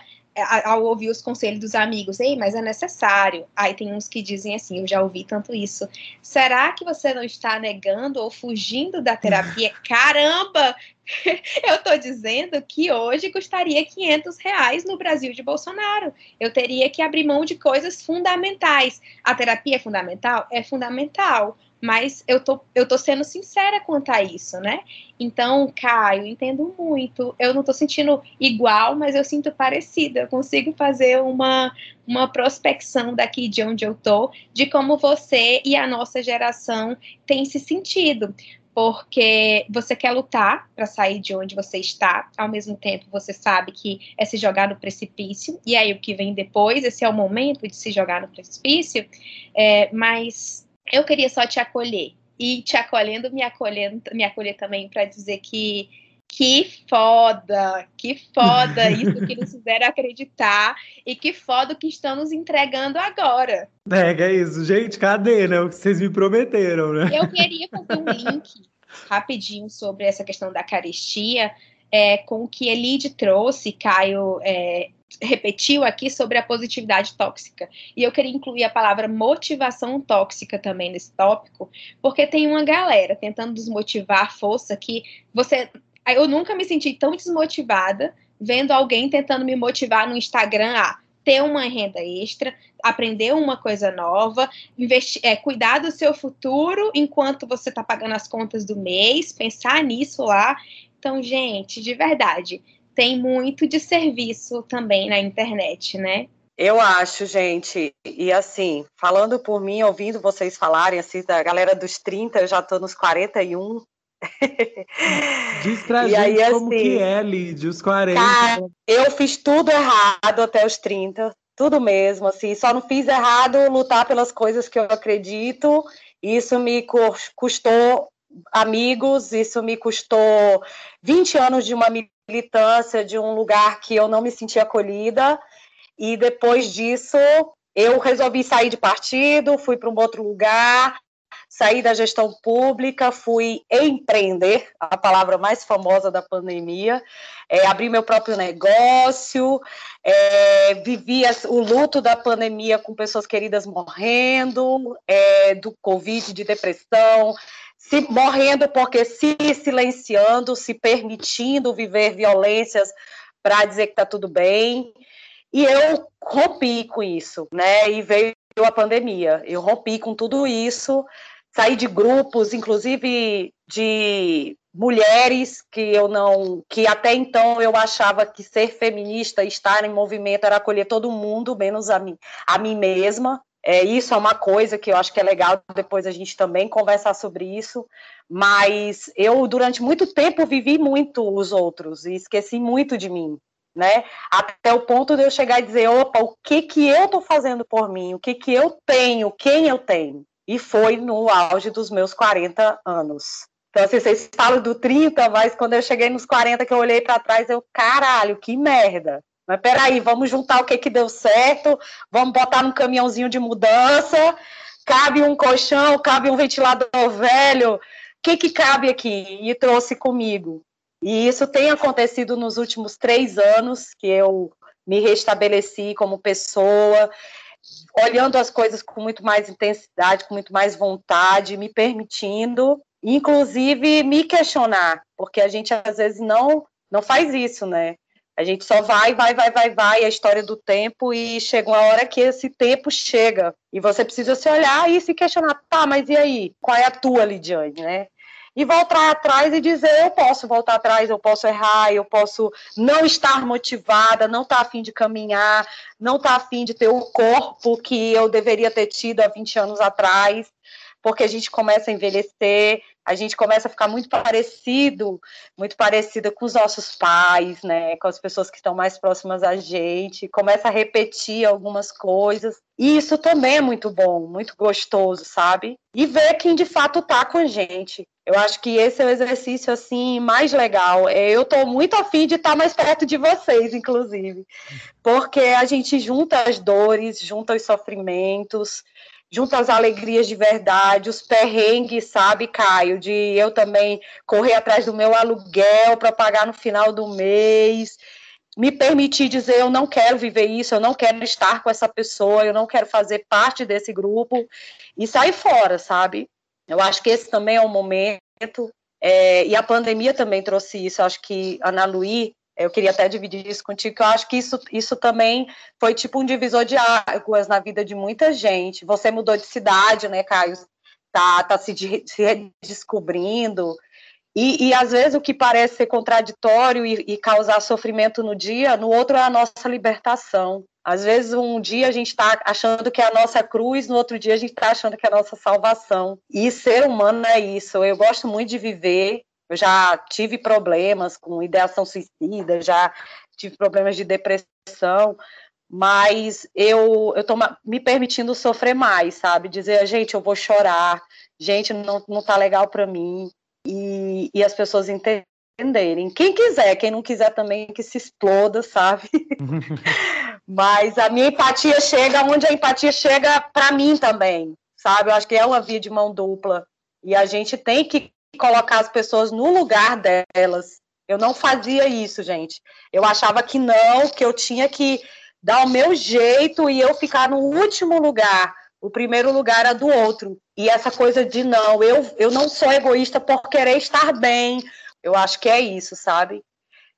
ao ouvir os conselhos dos amigos, ei, mas é necessário. Aí tem uns que dizem assim, eu já ouvi tanto isso. Será que você não está negando ou fugindo da terapia? Caramba! Eu estou dizendo que hoje custaria 500 reais no Brasil de Bolsonaro. Eu teria que abrir mão de coisas fundamentais. A terapia é fundamental? É fundamental mas eu tô, eu tô sendo sincera quanto a isso, né? Então, Caio, entendo muito. Eu não tô sentindo igual, mas eu sinto parecida. Eu consigo fazer uma, uma prospecção daqui de onde eu tô, de como você e a nossa geração têm se sentido. Porque você quer lutar para sair de onde você está, ao mesmo tempo você sabe que é se jogar no precipício, e aí o que vem depois, esse é o momento de se jogar no precipício, é, mas eu queria só te acolher. E te acolhendo, me acolhendo, me acolher também para dizer que que foda, que foda isso que nos fizeram acreditar e que foda o que estão nos entregando agora. É, que é isso. Gente, cadê, né? O que vocês me prometeram, né? Eu queria fazer um link rapidinho sobre essa questão da carestia é, com o que Elide trouxe, Caio é, repetiu aqui sobre a positividade tóxica. E eu queria incluir a palavra motivação tóxica também nesse tópico, porque tem uma galera tentando desmotivar a força que você. Eu nunca me senti tão desmotivada vendo alguém tentando me motivar no Instagram a ter uma renda extra, aprender uma coisa nova, investir, é, cuidar do seu futuro enquanto você está pagando as contas do mês, pensar nisso lá. Então, gente, de verdade, tem muito de serviço também na internet, né? Eu acho, gente, e assim, falando por mim, ouvindo vocês falarem, assim, da galera dos 30, eu já tô nos 41. Diz pra e gente aí, como assim, que é, Lid, os 40. Cara, eu fiz tudo errado até os 30, tudo mesmo, assim, só não fiz errado lutar pelas coisas que eu acredito, isso me custou amigos, isso me custou 20 anos de uma militância, de um lugar que eu não me sentia acolhida, e depois disso eu resolvi sair de partido, fui para um outro lugar, saí da gestão pública, fui empreender, a palavra mais famosa da pandemia, é, abri meu próprio negócio, é, vivi o luto da pandemia com pessoas queridas morrendo, é, do Covid, de depressão, se morrendo porque se silenciando, se permitindo viver violências para dizer que está tudo bem. E eu rompi com isso, né? E veio a pandemia. Eu rompi com tudo isso, saí de grupos, inclusive de mulheres que eu não, que até então eu achava que ser feminista, estar em movimento era acolher todo mundo, menos a mim, a mim mesma. É, isso é uma coisa que eu acho que é legal depois a gente também conversar sobre isso, mas eu durante muito tempo vivi muito os outros e esqueci muito de mim, né? Até o ponto de eu chegar e dizer, opa, o que que eu tô fazendo por mim? O que que eu tenho? Quem eu tenho? E foi no auge dos meus 40 anos. Então, assim, vocês falam do 30, mas quando eu cheguei nos 40 que eu olhei para trás, eu, caralho, que merda. Mas peraí, vamos juntar o que, que deu certo, vamos botar num caminhãozinho de mudança, cabe um colchão, cabe um ventilador velho, o que, que cabe aqui? E trouxe comigo. E isso tem acontecido nos últimos três anos, que eu me restabeleci como pessoa, olhando as coisas com muito mais intensidade, com muito mais vontade, me permitindo, inclusive me questionar, porque a gente às vezes não não faz isso, né? A gente só vai, vai, vai, vai, vai, a história do tempo, e chega uma hora que esse tempo chega. E você precisa se olhar e se questionar, tá, mas e aí? Qual é a tua, Lidiane, né? E voltar atrás e dizer, eu posso voltar atrás, eu posso errar, eu posso não estar motivada, não estar tá afim de caminhar, não estar tá afim de ter o corpo que eu deveria ter tido há 20 anos atrás, porque a gente começa a envelhecer, a gente começa a ficar muito parecido, muito parecida com os nossos pais, né, com as pessoas que estão mais próximas a gente, começa a repetir algumas coisas. E isso também é muito bom, muito gostoso, sabe? E ver quem de fato tá com a gente. Eu acho que esse é o exercício assim mais legal. É, eu estou muito afim de estar tá mais perto de vocês, inclusive, porque a gente junta as dores, junta os sofrimentos, junto às alegrias de verdade, os perrengues, sabe, Caio, de eu também correr atrás do meu aluguel para pagar no final do mês, me permitir dizer eu não quero viver isso, eu não quero estar com essa pessoa, eu não quero fazer parte desse grupo e sair fora, sabe? Eu acho que esse também é um momento é, e a pandemia também trouxe isso. Eu acho que Ana Luí eu queria até dividir isso contigo, que eu acho que isso, isso também foi tipo um divisor de águas na vida de muita gente. Você mudou de cidade, né, Caio? Tá, tá se, se redescobrindo. E, e, às vezes o que parece ser contraditório e, e, causar sofrimento no dia, no outro é a nossa libertação. Às vezes um dia a gente está achando que é a nossa cruz, no outro dia a gente está achando que é a nossa salvação. E ser humano é isso. Eu gosto muito de viver eu já tive problemas com ideação suicida, já tive problemas de depressão, mas eu eu tô me permitindo sofrer mais, sabe? Dizer, gente, eu vou chorar, gente, não, não tá legal para mim, e, e as pessoas entenderem. Quem quiser, quem não quiser também que se exploda, sabe? mas a minha empatia chega onde a empatia chega para mim também, sabe? Eu acho que é uma via de mão dupla. E a gente tem que colocar as pessoas no lugar delas. Eu não fazia isso, gente. Eu achava que não, que eu tinha que dar o meu jeito e eu ficar no último lugar. O primeiro lugar era do outro. E essa coisa de não, eu, eu não sou egoísta por querer estar bem. Eu acho que é isso, sabe?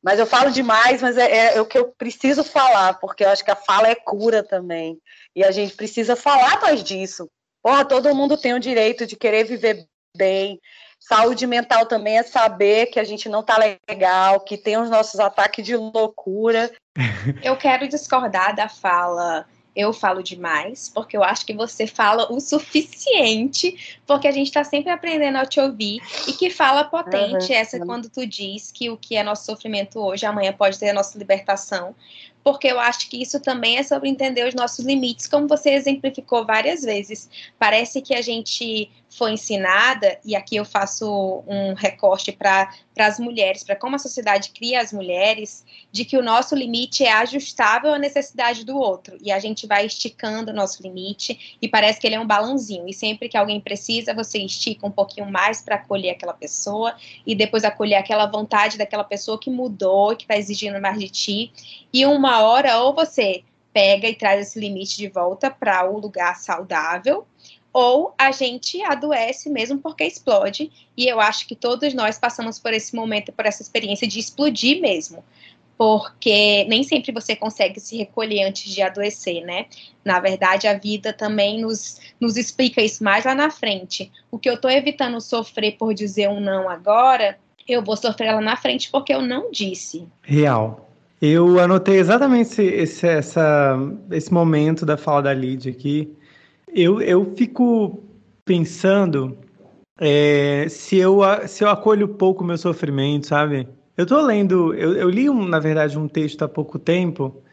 Mas eu falo demais, mas é, é, o que eu preciso falar, porque eu acho que a fala é cura também. E a gente precisa falar mais disso. Porra, todo mundo tem o direito de querer viver bem. Saúde mental também é saber que a gente não tá legal, que tem os nossos ataques de loucura. Eu quero discordar da fala eu falo demais, porque eu acho que você fala o suficiente, porque a gente está sempre aprendendo a te ouvir, e que fala potente, uhum. essa quando tu diz que o que é nosso sofrimento hoje, amanhã pode ser a nossa libertação, porque eu acho que isso também é sobre entender os nossos limites, como você exemplificou várias vezes. Parece que a gente foi ensinada, e aqui eu faço um recorte para as mulheres, para como a sociedade cria as mulheres, de que o nosso limite é ajustável à necessidade do outro, e a gente vai esticando o nosso limite, e parece que ele é um balãozinho, e sempre que alguém precisa, você estica um pouquinho mais para acolher aquela pessoa, e depois acolher aquela vontade daquela pessoa que mudou, que está exigindo mais de ti, e uma hora ou você pega e traz esse limite de volta para o um lugar saudável, ou a gente adoece mesmo porque explode. E eu acho que todos nós passamos por esse momento, por essa experiência de explodir mesmo. Porque nem sempre você consegue se recolher antes de adoecer, né? Na verdade, a vida também nos, nos explica isso mais lá na frente. O que eu estou evitando sofrer por dizer um não agora, eu vou sofrer lá na frente porque eu não disse. Real. Eu anotei exatamente esse, esse, essa, esse momento da fala da Lid aqui eu, eu fico pensando é, se, eu, se eu acolho pouco o meu sofrimento, sabe? Eu tô lendo, eu, eu li, um, na verdade, um texto há pouco tempo,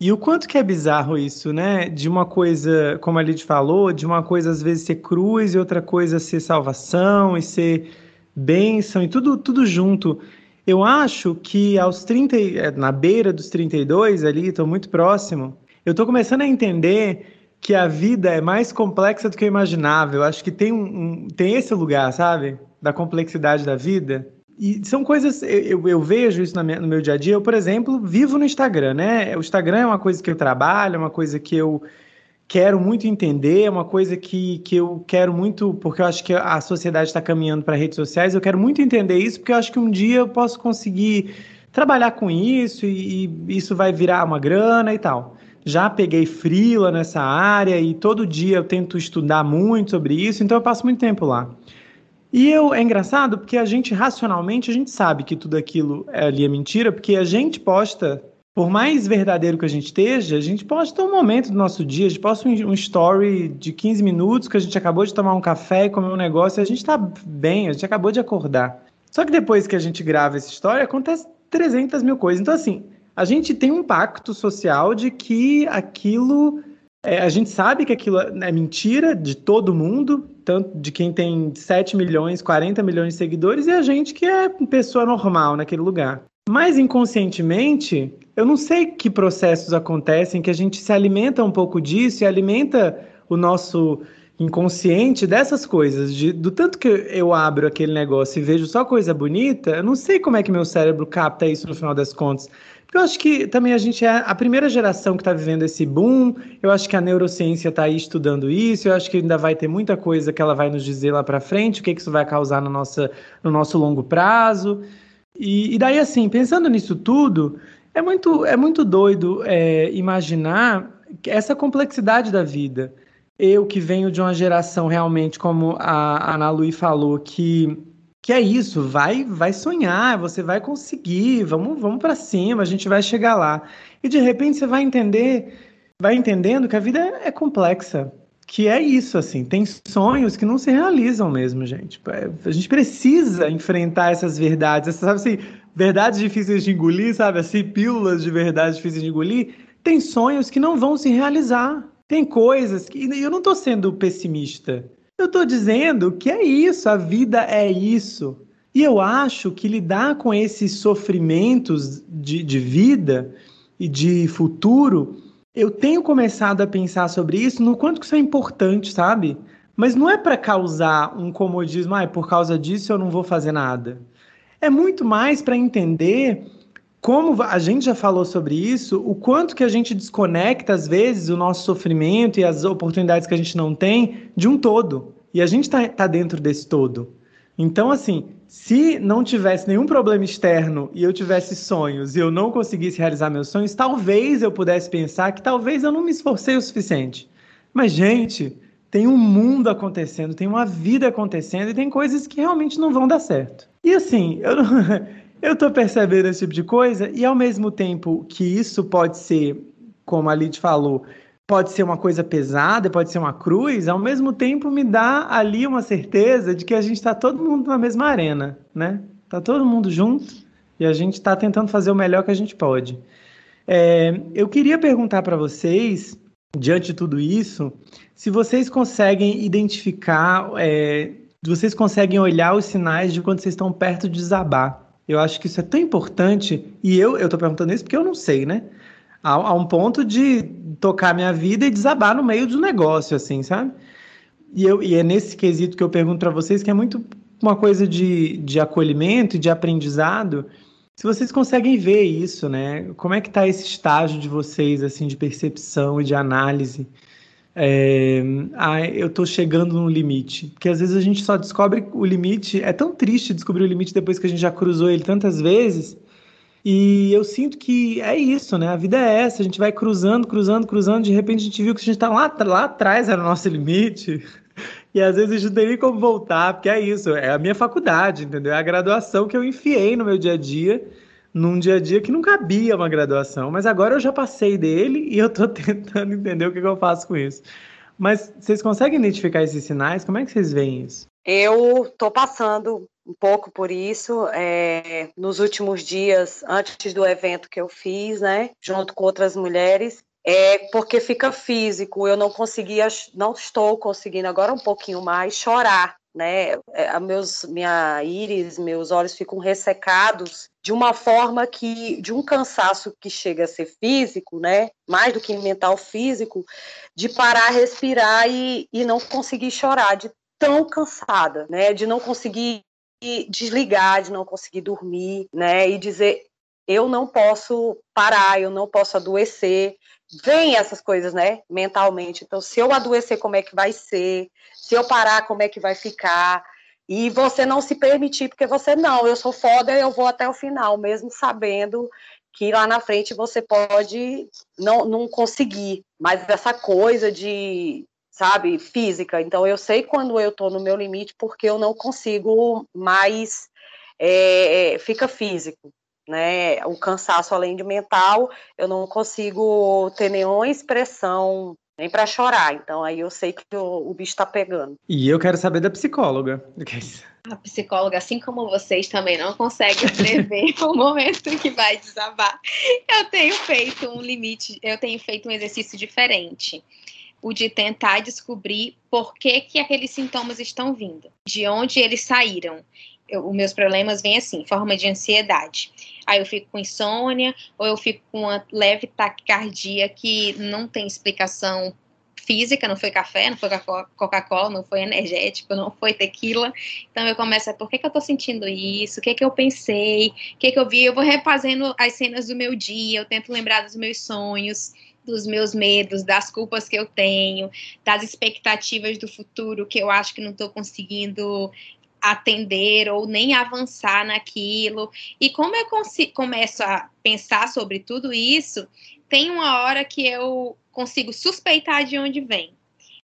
e o quanto que é bizarro isso, né? De uma coisa, como a Lid falou, de uma coisa às vezes ser cruz e outra coisa ser salvação e ser bênção e tudo, tudo junto. Eu acho que aos 30, é, na beira dos 32 ali, estou muito próximo, eu estou começando a entender que a vida é mais complexa do que eu imaginava. Eu acho que tem, um, um, tem esse lugar, sabe? Da complexidade da vida. E são coisas, eu, eu vejo isso minha, no meu dia a dia. Eu, por exemplo, vivo no Instagram, né? O Instagram é uma coisa que eu trabalho, é uma coisa que eu quero muito entender, é uma coisa que, que eu quero muito, porque eu acho que a sociedade está caminhando para redes sociais, eu quero muito entender isso, porque eu acho que um dia eu posso conseguir trabalhar com isso e, e isso vai virar uma grana e tal já peguei frila nessa área e todo dia eu tento estudar muito sobre isso, então eu passo muito tempo lá. E eu, é engraçado porque a gente, racionalmente, a gente sabe que tudo aquilo ali é mentira, porque a gente posta, por mais verdadeiro que a gente esteja, a gente posta um momento do nosso dia, a gente posta um, story de 15 minutos que a gente acabou de tomar um café e comer um negócio e a gente está bem, a gente acabou de acordar. Só que depois que a gente grava essa história, acontece 300 mil coisas. Então, assim, a gente tem um pacto social de que aquilo. É, a gente sabe que aquilo é mentira de todo mundo, tanto de quem tem 7 milhões, 40 milhões de seguidores, e a gente que é pessoa normal naquele lugar. Mas inconscientemente, eu não sei que processos acontecem que a gente se alimenta um pouco disso e alimenta o nosso inconsciente dessas coisas, de, do tanto que eu abro aquele negócio e vejo só coisa bonita, eu não sei como é que meu cérebro capta isso no final das contas. Eu acho que também a gente é a primeira geração que está vivendo esse boom. Eu acho que a neurociência está aí estudando isso. Eu acho que ainda vai ter muita coisa que ela vai nos dizer lá para frente, o que, que isso vai causar no, nossa, no nosso longo prazo. E, e daí, assim, pensando nisso tudo, é muito, é muito doido é, imaginar essa complexidade da vida. Eu que venho de uma geração realmente, como a Ana Lui falou, que que é isso, vai, vai sonhar, você vai conseguir, vamos, vamos para cima, a gente vai chegar lá. E de repente você vai entender, vai entendendo que a vida é complexa, que é isso, assim, tem sonhos que não se realizam mesmo, gente. É, a gente precisa enfrentar essas verdades, essas, sabe assim, verdades difíceis de engolir, sabe, assim, pílulas de verdades difíceis de engolir. Tem sonhos que não vão se realizar. Tem coisas que. E eu não estou sendo pessimista. Eu estou dizendo que é isso, a vida é isso. E eu acho que lidar com esses sofrimentos de, de vida e de futuro, eu tenho começado a pensar sobre isso, no quanto que isso é importante, sabe? Mas não é para causar um comodismo, ah, por causa disso eu não vou fazer nada. É muito mais para entender como a gente já falou sobre isso, o quanto que a gente desconecta, às vezes, o nosso sofrimento e as oportunidades que a gente não tem de um todo. E a gente está tá dentro desse todo. Então, assim, se não tivesse nenhum problema externo e eu tivesse sonhos e eu não conseguisse realizar meus sonhos, talvez eu pudesse pensar que talvez eu não me esforcei o suficiente. Mas, gente, tem um mundo acontecendo, tem uma vida acontecendo e tem coisas que realmente não vão dar certo. E assim, eu não. Eu estou percebendo esse tipo de coisa e ao mesmo tempo que isso pode ser, como a Lid falou, pode ser uma coisa pesada, pode ser uma cruz, ao mesmo tempo me dá ali uma certeza de que a gente está todo mundo na mesma arena, né? Tá todo mundo junto e a gente está tentando fazer o melhor que a gente pode. É, eu queria perguntar para vocês, diante de tudo isso, se vocês conseguem identificar, é, vocês conseguem olhar os sinais de quando vocês estão perto de desabar. Eu acho que isso é tão importante, e eu estou perguntando isso porque eu não sei, né? A, a, um ponto de tocar minha vida e desabar no meio do negócio, assim, sabe? E, eu, e é nesse quesito que eu pergunto para vocês, que é muito uma coisa de, de acolhimento e de aprendizado, se vocês conseguem ver isso, né? Como é que está esse estágio de vocês, assim, de percepção e de análise? É, ah, eu estou chegando no limite. Porque às vezes a gente só descobre o limite. É tão triste descobrir o limite depois que a gente já cruzou ele tantas vezes. E eu sinto que é isso, né? A vida é essa, a gente vai cruzando, cruzando, cruzando, de repente a gente viu que a gente está lá, lá atrás, era o nosso limite. E às vezes a gente não tem nem como voltar, porque é isso, é a minha faculdade, entendeu? É a graduação que eu enfiei no meu dia a dia num dia a dia que não cabia uma graduação, mas agora eu já passei dele e eu estou tentando entender o que, que, eu faço com isso. Mas vocês conseguem identificar esses sinais? Como é que vocês veem isso? Eu estou passando um pouco por isso é, nos últimos dias, antes do evento que eu fiz, né, junto com outras mulheres, é porque fica físico. Eu não conseguia, não estou conseguindo agora um pouquinho mais chorar né? É, meus, minha íris, meus olhos ficam ressecados de uma forma que, de um cansaço que chega a ser físico, né? Mais do que mental físico, de parar, respirar e, e não conseguir chorar, de tão cansada, né? De não conseguir desligar, de não conseguir dormir, né? E dizer eu não posso parar, eu não posso adoecer. Vem essas coisas, né, mentalmente. Então, se eu adoecer, como é que vai ser? Se eu parar, como é que vai ficar? E você não se permitir, porque você não, eu sou foda, eu vou até o final, mesmo sabendo que lá na frente você pode não, não conseguir. Mas essa coisa de, sabe, física. Então, eu sei quando eu estou no meu limite, porque eu não consigo mais, é, fica físico né? O cansaço além de mental, eu não consigo ter nenhuma expressão nem para chorar. Então aí eu sei que o, o bicho está pegando. E eu quero saber da psicóloga. A psicóloga, assim como vocês, também não consegue prever o momento que vai desabar. Eu tenho feito um limite, eu tenho feito um exercício diferente. O de tentar descobrir por que, que aqueles sintomas estão vindo, de onde eles saíram os meus problemas vêm assim, forma de ansiedade. Aí eu fico com insônia, ou eu fico com uma leve taquicardia que não tem explicação física, não foi café, não foi Coca-Cola, não foi energético, não foi tequila. Então eu começo a, por que, que eu tô sentindo isso? O que que eu pensei? O que que eu vi? Eu vou refazendo as cenas do meu dia, eu tento lembrar dos meus sonhos, dos meus medos, das culpas que eu tenho, das expectativas do futuro que eu acho que não estou conseguindo atender ou nem avançar naquilo. E como eu começo a pensar sobre tudo isso, tem uma hora que eu consigo suspeitar de onde vem.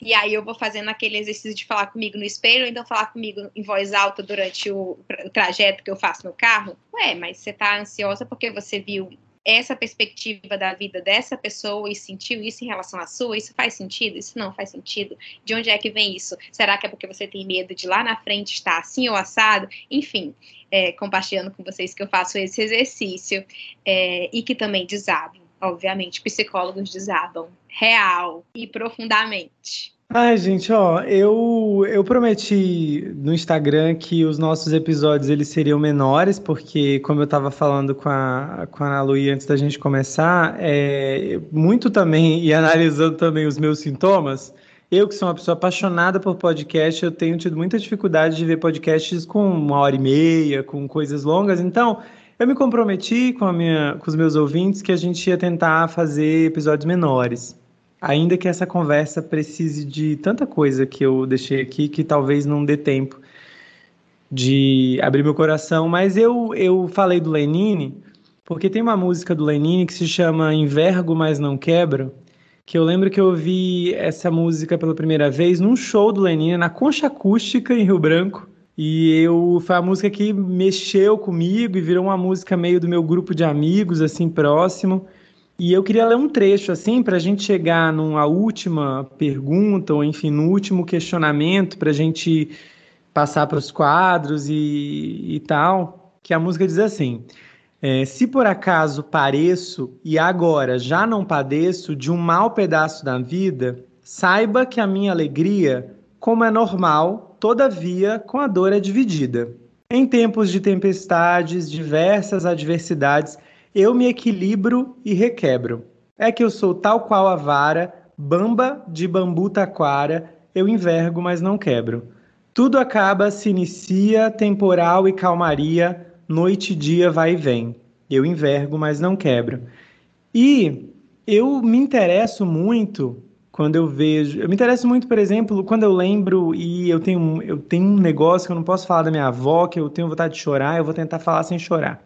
E aí eu vou fazendo aquele exercício de falar comigo no espelho, então falar comigo em voz alta durante o, o trajeto que eu faço no carro. Ué, mas você tá ansiosa porque você viu essa perspectiva da vida dessa pessoa e sentiu isso em relação à sua, isso faz sentido? Isso não faz sentido? De onde é que vem isso? Será que é porque você tem medo de lá na frente estar assim ou assado? Enfim, é, compartilhando com vocês que eu faço esse exercício é, e que também desabam, obviamente, psicólogos desabam real e profundamente. Ai, gente, ó, eu, eu prometi no Instagram que os nossos episódios eles seriam menores, porque como eu estava falando com a, com a Ana Luí antes da gente começar, é, muito também, e analisando também os meus sintomas, Eu, que sou uma pessoa apaixonada por podcast, eu tenho tido muita dificuldade de ver podcasts com uma hora e meia, com coisas longas. Então, eu me comprometi com, a minha, com os meus ouvintes que a gente ia tentar fazer episódios menores. Ainda que essa conversa precise de tanta coisa que eu deixei aqui que talvez não dê tempo de abrir meu coração. Mas eu, eu falei do Lenine porque tem uma música do Lenine que se chama Envergo, mas não quebro que eu lembro que eu ouvi essa música pela primeira vez num show do Lenine, na Concha Acústica, em Rio Branco. E eu foi a música que mexeu comigo e virou uma música meio do meu grupo de amigos, assim, próximo. E eu queria ler um trecho, assim, para a gente chegar numa última pergunta, ou enfim, no último questionamento, para a gente passar para os quadros e, e tal. Que a música diz assim: é, se por acaso pareço e agora já não padeço de um mau pedaço da vida, saiba que a minha alegria, como é normal, todavia com a dor é dividida. Em tempos de tempestades, diversas adversidades, eu me equilibro e requebro. É que eu sou tal qual a vara, bamba de bambu taquara, eu envergo, mas não quebro. Tudo acaba, se inicia, temporal e calmaria, noite e dia vai e vem. Eu envergo, mas não quebro. E eu me interesso muito quando eu vejo. Eu me interesso muito, por exemplo, quando eu lembro e eu tenho, eu tenho um negócio que eu não posso falar da minha avó, que eu tenho vontade de chorar, eu vou tentar falar sem chorar.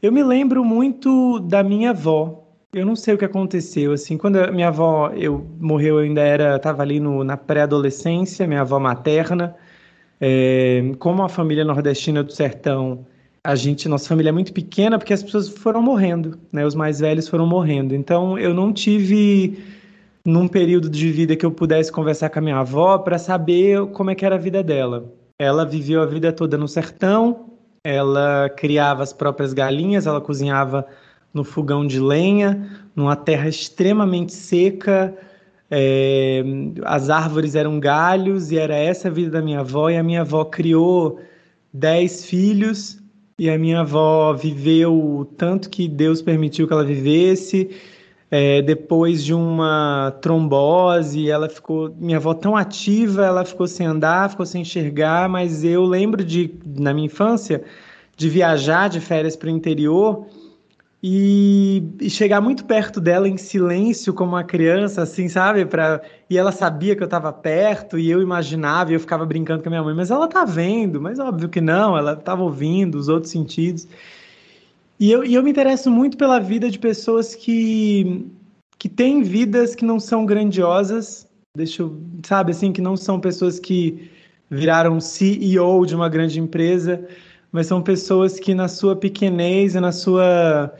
Eu me lembro muito da minha avó. Eu não sei o que aconteceu, assim, quando a minha avó eu morreu, eu ainda era, estava ali no, na pré-adolescência, minha avó materna. É, como a família nordestina do sertão a gente, nossa família é muito pequena porque as pessoas foram morrendo, né? Os mais velhos foram morrendo. Então eu não tive num período de vida que eu pudesse conversar com a minha avó para saber como é que era a vida dela. Ela viveu a vida toda no sertão, ela criava as próprias galinhas, ela cozinhava no fogão de lenha, numa terra extremamente seca. É, as árvores eram galhos e era essa a vida da minha avó. E a minha avó criou dez filhos e a minha avó viveu o tanto que Deus permitiu que ela vivesse. É, depois de uma trombose, ela ficou, minha avó tão ativa, ela ficou sem andar, ficou sem enxergar, mas eu lembro de, na minha infância, de viajar de férias para o interior e, e, chegar muito perto dela em silêncio como uma criança, assim, sabe? Pra, e ela sabia que eu estava perto e eu imaginava e eu ficava brincando com a minha mãe, mas ela tá vendo, mas óbvio que não, ela estava ouvindo os outros sentidos. E eu, e eu me interesso muito pela vida de pessoas que, que têm vidas que não são grandiosas, deixa eu, sabe, assim, que não são pessoas que viraram CEO de uma grande empresa, mas são pessoas que na sua pequenez e na sua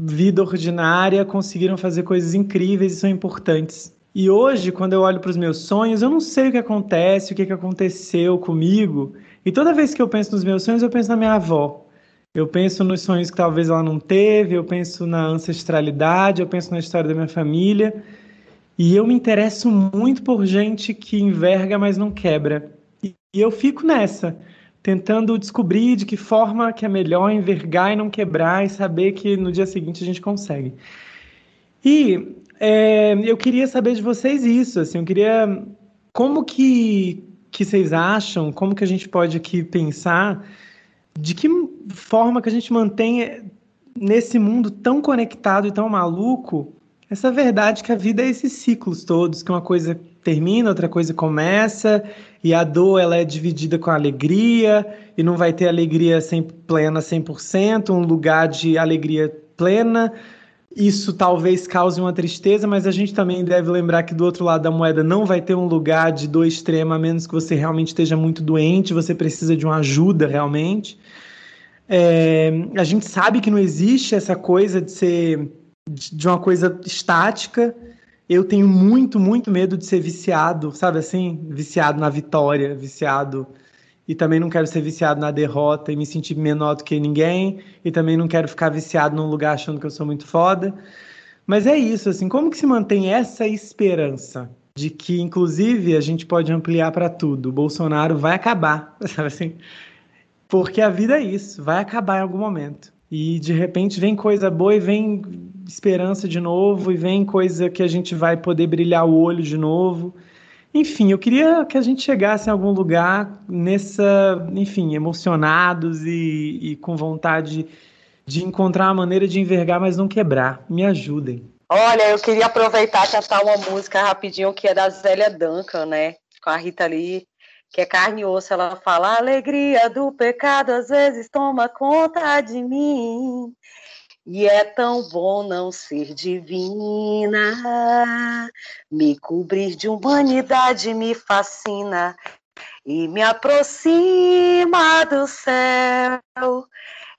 vida ordinária conseguiram fazer coisas incríveis e são importantes. E hoje, quando eu olho para os meus sonhos, eu não sei o que acontece, o que, que aconteceu comigo. E toda vez que eu penso nos meus sonhos, eu penso na minha avó. Eu penso nos sonhos que talvez ela não teve, eu penso na ancestralidade, eu penso na história da minha família. E eu me interesso muito por gente que enverga, mas não quebra. E eu fico nessa tentando descobrir de que forma que é melhor envergar e não quebrar e saber que no dia seguinte a gente consegue. E é, eu queria saber de vocês isso, assim, eu queria como que que vocês acham, como que a gente pode aqui pensar de que forma que a gente mantém nesse mundo tão conectado e tão maluco essa verdade que a vida é esses ciclos todos, que uma coisa termina, outra coisa começa, e a dor ela é dividida com a alegria, e não vai ter alegria sem, plena 100%, um lugar de alegria plena. Isso talvez cause uma tristeza, mas a gente também deve lembrar que do outro lado da moeda não vai ter um lugar de dor extrema, a menos que você realmente esteja muito doente, você precisa de uma ajuda realmente. É, a gente sabe que não existe essa coisa de ser de uma coisa estática. Eu tenho muito, muito medo de ser viciado, sabe assim? Viciado na vitória, viciado. E também não quero ser viciado na derrota e me sentir menor do que ninguém. E também não quero ficar viciado num lugar achando que eu sou muito foda. Mas é isso, assim, como que se mantém essa esperança de que, inclusive, a gente pode ampliar para tudo? O Bolsonaro vai acabar, sabe assim? Porque a vida é isso, vai acabar em algum momento. E de repente vem coisa boa e vem esperança de novo, e vem coisa que a gente vai poder brilhar o olho de novo. Enfim, eu queria que a gente chegasse em algum lugar nessa, enfim, emocionados e, e com vontade de encontrar uma maneira de envergar, mas não quebrar. Me ajudem. Olha, eu queria aproveitar e cantar uma música rapidinho que é da Zélia Duncan, né? Com a Rita Lee, que é carne e osso. Ela fala: a alegria do pecado às vezes toma conta de mim. E é tão bom não ser divina, me cobrir de humanidade me fascina e me aproxima do céu.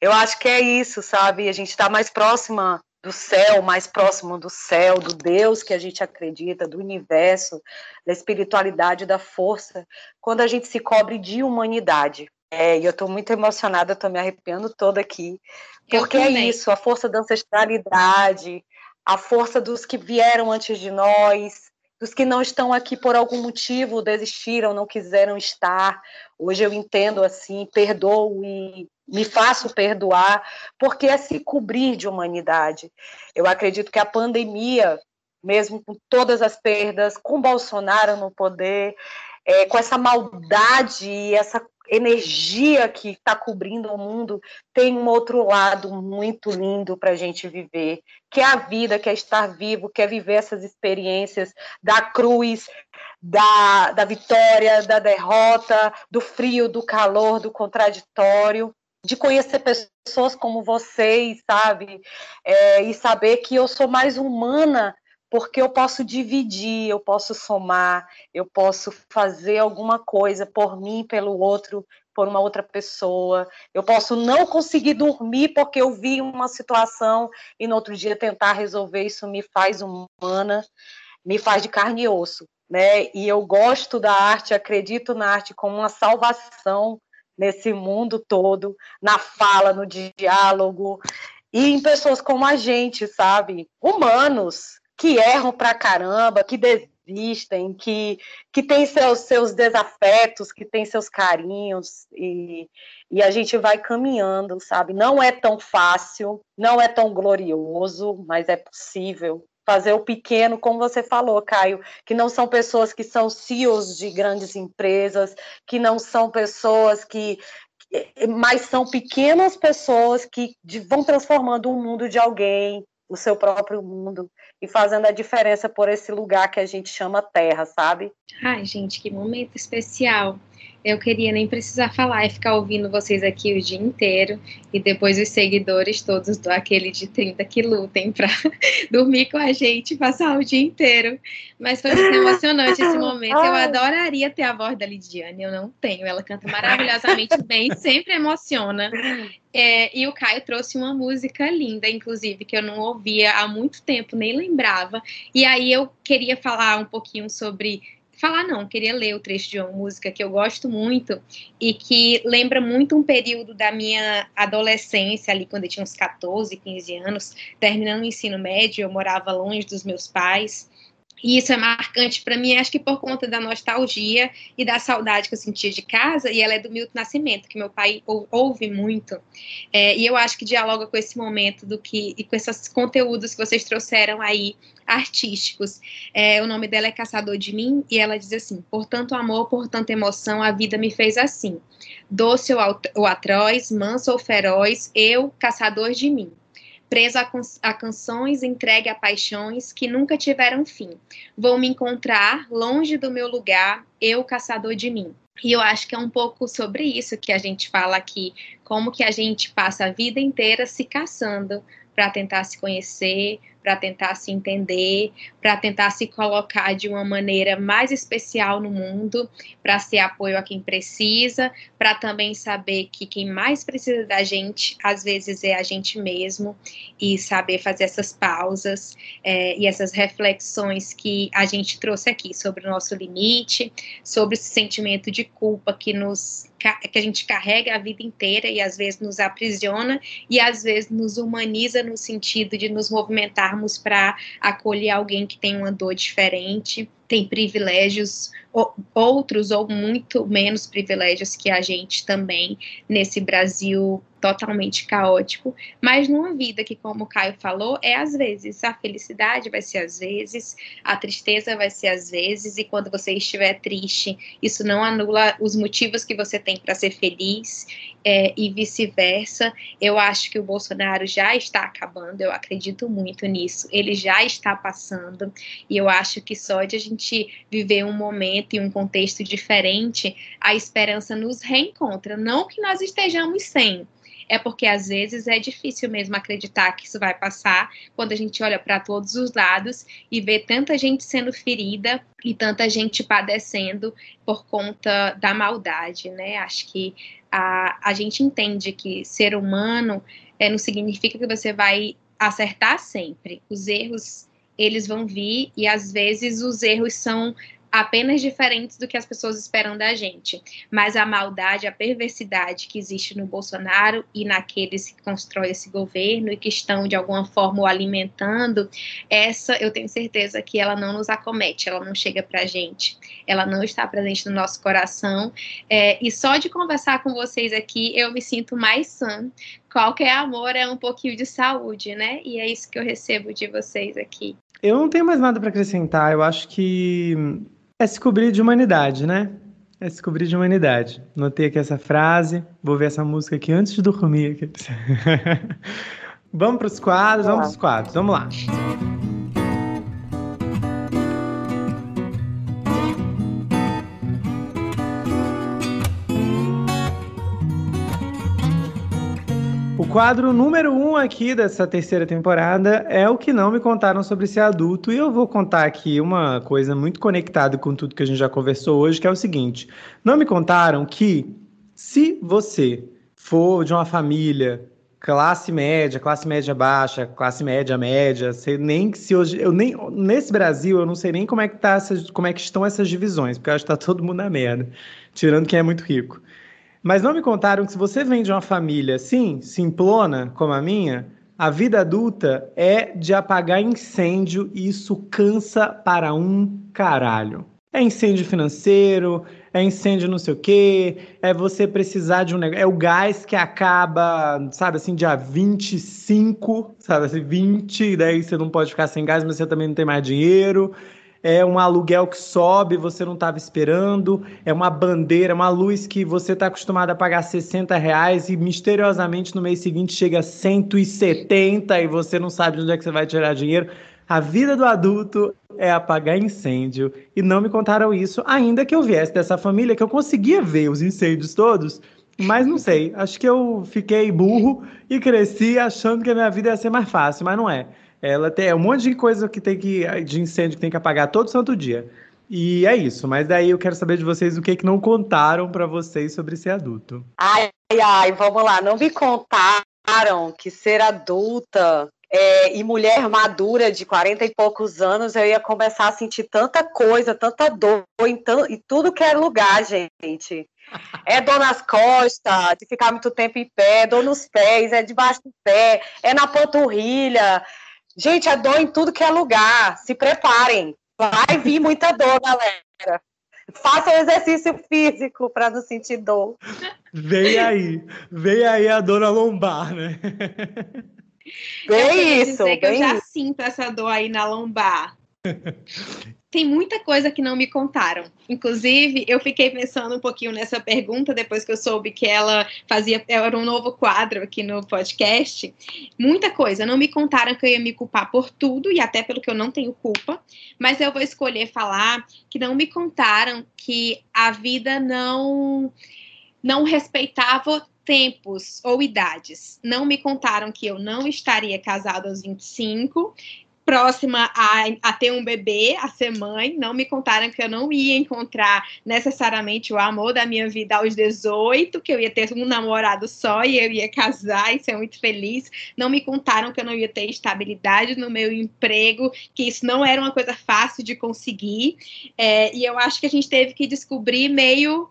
Eu acho que é isso, sabe? A gente está mais próxima do céu, mais próximo do céu, do Deus que a gente acredita, do universo, da espiritualidade, da força, quando a gente se cobre de humanidade. É, e eu estou muito emocionada, estou me arrepiando toda aqui, porque é isso, a força da ancestralidade, a força dos que vieram antes de nós, dos que não estão aqui por algum motivo, desistiram, não quiseram estar. Hoje eu entendo assim, perdoo e me faço perdoar, porque é se cobrir de humanidade. Eu acredito que a pandemia, mesmo com todas as perdas, com Bolsonaro no poder, é, com essa maldade e essa energia que está cobrindo o mundo, tem um outro lado muito lindo para a gente viver, que é a vida, que é estar vivo, que é viver essas experiências da cruz, da, da vitória, da derrota, do frio, do calor, do contraditório de conhecer pessoas como vocês, sabe? É, e saber que eu sou mais humana porque eu posso dividir, eu posso somar, eu posso fazer alguma coisa por mim, pelo outro, por uma outra pessoa. Eu posso não conseguir dormir porque eu vi uma situação e no outro dia tentar resolver isso me faz humana, me faz de carne e osso, né? E eu gosto da arte, acredito na arte como uma salvação nesse mundo todo, na fala, no diálogo, e em pessoas como a gente, sabe? Humanos, que erram pra caramba, que desistem, que, que têm seus, seus desafetos, que têm seus carinhos, e, e a gente vai caminhando, sabe? Não é tão fácil, não é tão glorioso, mas é possível fazer o pequeno, como você falou, Caio, que não são pessoas que são CEOs de grandes empresas, que não são pessoas que mas são pequenas pessoas que vão transformando o mundo de alguém, o seu próprio mundo e fazendo a diferença por esse lugar que a gente chama terra, sabe? Ai, gente, que momento especial eu queria nem precisar falar e ficar ouvindo vocês aqui o dia inteiro e depois os seguidores todos do aquele de 30 que lutem para dormir com a gente, passar o dia inteiro. Mas foi muito emocionante esse momento. Eu adoraria ter a voz da Lidiane, eu não tenho. Ela canta maravilhosamente bem, sempre emociona. É, e o Caio trouxe uma música linda, inclusive, que eu não ouvia há muito tempo, nem lembrava. E aí eu queria falar um pouquinho sobre falar não, queria ler o trecho de uma música que eu gosto muito e que lembra muito um período da minha adolescência, ali quando eu tinha uns 14, 15 anos, terminando o ensino médio, eu morava longe dos meus pais. E isso é marcante para mim, acho que por conta da nostalgia e da saudade que eu sentia de casa, e ela é do Milton Nascimento, que meu pai ouve muito. É, e eu acho que dialoga com esse momento do que e com esses conteúdos que vocês trouxeram aí artísticos. É, o nome dela é Caçador de Mim, e ela diz assim: Portanto, amor, portanto, emoção, a vida me fez assim. Doce ou atroz, manso ou feroz, eu, caçador de mim. Preso a, a canções, entregue a paixões que nunca tiveram fim. Vou me encontrar longe do meu lugar, eu, caçador de mim. E eu acho que é um pouco sobre isso que a gente fala aqui, como que a gente passa a vida inteira se caçando para tentar se conhecer, para tentar se entender, para tentar se colocar de uma maneira mais especial no mundo, para ser apoio a quem precisa, para também saber que quem mais precisa da gente, às vezes, é a gente mesmo, e saber fazer essas pausas é, e essas reflexões que a gente trouxe aqui sobre o nosso limite, sobre esse sentimento de culpa que nos que a gente carrega a vida inteira e às vezes nos aprisiona e às vezes nos humaniza no sentido de nos movimentarmos para acolher alguém que tem uma dor diferente tem privilégios outros ou muito menos privilégios que a gente também nesse Brasil totalmente caótico, mas numa vida que, como o Caio falou, é às vezes. A felicidade vai ser às vezes, a tristeza vai ser às vezes, e quando você estiver triste, isso não anula os motivos que você tem para ser feliz, é, e vice-versa. Eu acho que o Bolsonaro já está acabando, eu acredito muito nisso. Ele já está passando, e eu acho que só de a gente viver um momento e um contexto diferente, a esperança nos reencontra. Não que nós estejamos sem, é porque às vezes é difícil mesmo acreditar que isso vai passar quando a gente olha para todos os lados e vê tanta gente sendo ferida e tanta gente padecendo por conta da maldade, né? Acho que a, a gente entende que ser humano é, não significa que você vai acertar sempre. Os erros eles vão vir e às vezes os erros são apenas diferentes do que as pessoas esperam da gente. Mas a maldade, a perversidade que existe no Bolsonaro e naqueles que constroem esse governo e que estão de alguma forma o alimentando, essa eu tenho certeza que ela não nos acomete, ela não chega pra gente, ela não está presente no nosso coração. É, e só de conversar com vocês aqui, eu me sinto mais sã. Qualquer amor é um pouquinho de saúde, né? E é isso que eu recebo de vocês aqui. Eu não tenho mais nada para acrescentar. Eu acho que é se cobrir de humanidade, né? É se cobrir de humanidade. Notei aqui essa frase, vou ver essa música aqui antes de dormir. vamos para os quadros, vamos para os quadros, vamos lá. Quadro número um aqui dessa terceira temporada é o que não me contaram sobre ser adulto. E eu vou contar aqui uma coisa muito conectada com tudo que a gente já conversou hoje, que é o seguinte: não me contaram que se você for de uma família classe média, classe média baixa, classe média média, sei nem se hoje eu nem nesse Brasil eu não sei nem como é que tá essas, como é que estão essas divisões, porque acho que tá todo mundo na merda, tirando quem é muito rico. Mas não me contaram que se você vem de uma família, sim, simplona, como a minha, a vida adulta é de apagar incêndio e isso cansa para um caralho. É incêndio financeiro, é incêndio não sei o quê, é você precisar de um negócio, é o gás que acaba, sabe assim, dia 25, sabe assim, 20, daí você não pode ficar sem gás, mas você também não tem mais dinheiro é um aluguel que sobe, você não estava esperando, é uma bandeira, uma luz que você está acostumado a pagar 60 reais e misteriosamente no mês seguinte chega a 170 e você não sabe de onde é que você vai tirar dinheiro. A vida do adulto é apagar incêndio. E não me contaram isso, ainda que eu viesse dessa família, que eu conseguia ver os incêndios todos, mas não sei. Acho que eu fiquei burro e cresci achando que a minha vida ia ser mais fácil, mas não é. Ela tem um monte de coisa que tem que de incêndio que tem que apagar todo santo dia. E é isso, mas daí eu quero saber de vocês o que, que não contaram para vocês sobre ser adulto. Ai, ai, vamos lá, não me contaram que ser adulta é, e mulher madura de 40 e poucos anos, eu ia começar a sentir tanta coisa, tanta dor em, em tudo que é lugar, gente. É dor nas costas, de ficar muito tempo em pé, dor nos pés, é debaixo do pé, é na panturrilha, Gente, é dor em tudo que é lugar. Se preparem. Vai vir muita dor, galera. Faça um exercício físico para não sentir dor. Vem aí. Vem aí a dor na lombar, né? Vem isso. Dizer que eu já isso. sinto essa dor aí na lombar. Tem muita coisa que não me contaram. Inclusive, eu fiquei pensando um pouquinho nessa pergunta depois que eu soube que ela fazia era um novo quadro aqui no podcast. Muita coisa. Não me contaram que eu ia me culpar por tudo e até pelo que eu não tenho culpa. Mas eu vou escolher falar que não me contaram que a vida não não respeitava tempos ou idades. Não me contaram que eu não estaria casada aos 25 próxima a, a, ter um bebê, a ser mãe. Não me contaram que eu não ia encontrar necessariamente o amor da minha vida aos 18, que eu ia ter um namorado só e eu ia casar e ser muito feliz. Não me contaram que eu não ia ter estabilidade no meu emprego, que isso não era uma coisa fácil de conseguir. É, e eu acho que a gente teve que descobrir meio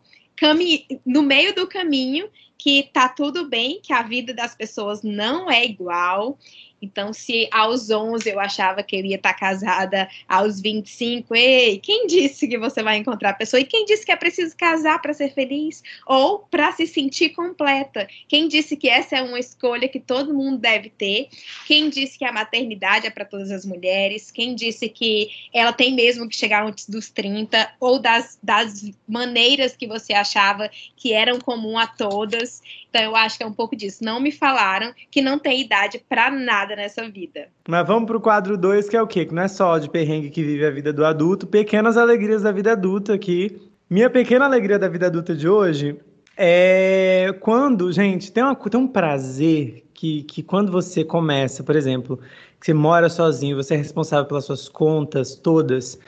no meio do caminho que tá tudo bem, que a vida das pessoas não é igual então, se aos 11 eu achava que eu ia estar casada aos 25, ei, quem disse que você vai encontrar a pessoa? E quem disse que é preciso casar para ser feliz? Ou para se sentir completa? Quem disse que essa é uma escolha que todo mundo deve ter? Quem disse que a maternidade é para todas as mulheres? Quem disse que ela tem mesmo que chegar antes dos 30? Ou das, das maneiras que você achava que eram comum a todas? Então, eu acho que é um pouco disso. Não me falaram que não tem idade para nada nessa vida. Mas vamos pro quadro 2, que é o quê? Que não é só de perrengue que vive a vida do adulto, pequenas alegrias da vida adulta aqui. Minha pequena alegria da vida adulta de hoje é quando, gente, tem, uma, tem um prazer que, que quando você começa, por exemplo, que você mora sozinho, você é responsável pelas suas contas todas,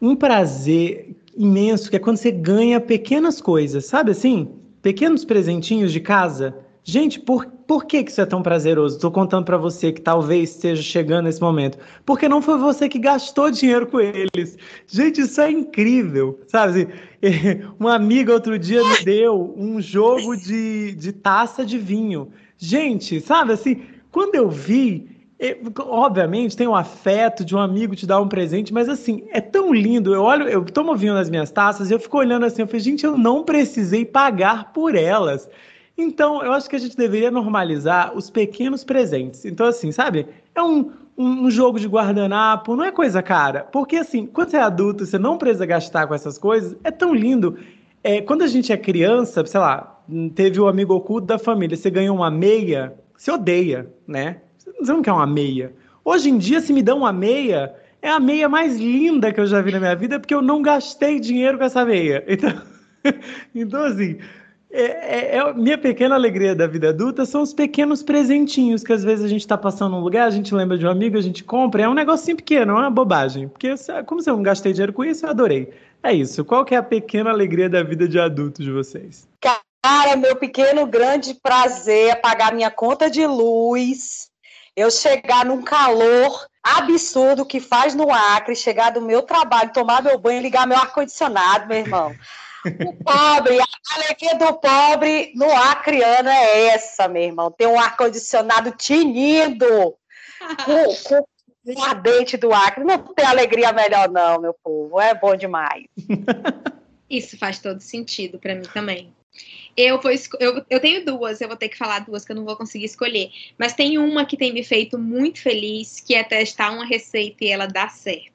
um prazer imenso que é quando você ganha pequenas coisas, sabe assim? Pequenos presentinhos de casa. Gente, por, por que, que isso é tão prazeroso? Estou contando para você que talvez esteja chegando nesse momento. Porque não foi você que gastou dinheiro com eles. Gente, isso é incrível. Sabe? Uma amiga outro dia me deu um jogo de, de taça de vinho. Gente, sabe assim, quando eu vi, obviamente tem o afeto de um amigo te dar um presente, mas assim, é tão lindo. Eu olho, eu tomo vinho nas minhas taças e eu fico olhando assim, eu falei, gente, eu não precisei pagar por elas. Então, eu acho que a gente deveria normalizar os pequenos presentes. Então, assim, sabe? É um, um, um jogo de guardanapo, não é coisa cara. Porque, assim, quando você é adulto, você não precisa gastar com essas coisas, é tão lindo. É, quando a gente é criança, sei lá, teve o amigo oculto da família, você ganhou uma meia, você odeia, né? Você não quer uma meia. Hoje em dia, se me dão uma meia, é a meia mais linda que eu já vi na minha vida, porque eu não gastei dinheiro com essa meia. Então, então assim, é, é, é, minha pequena alegria da vida adulta são os pequenos presentinhos que às vezes a gente está passando num lugar, a gente lembra de um amigo, a gente compra. É um negocinho pequeno, é uma bobagem. Porque como se eu não gastei dinheiro com isso, eu adorei. É isso. Qual que é a pequena alegria da vida de adulto de vocês? Cara, meu pequeno grande prazer é pagar minha conta de luz eu chegar num calor absurdo que faz no Acre, chegar do meu trabalho, tomar meu banho, ligar meu ar-condicionado, meu irmão. O pobre, a alegria do pobre no Acreano é essa, meu irmão. Tem um ar-condicionado tinindo com, com o ardente do Acre. Não tem alegria melhor, não, meu povo. É bom demais. Isso faz todo sentido para mim também. Eu, vou, eu, eu tenho duas, eu vou ter que falar duas que eu não vou conseguir escolher. Mas tem uma que tem me feito muito feliz, que é testar uma receita e ela dá certo.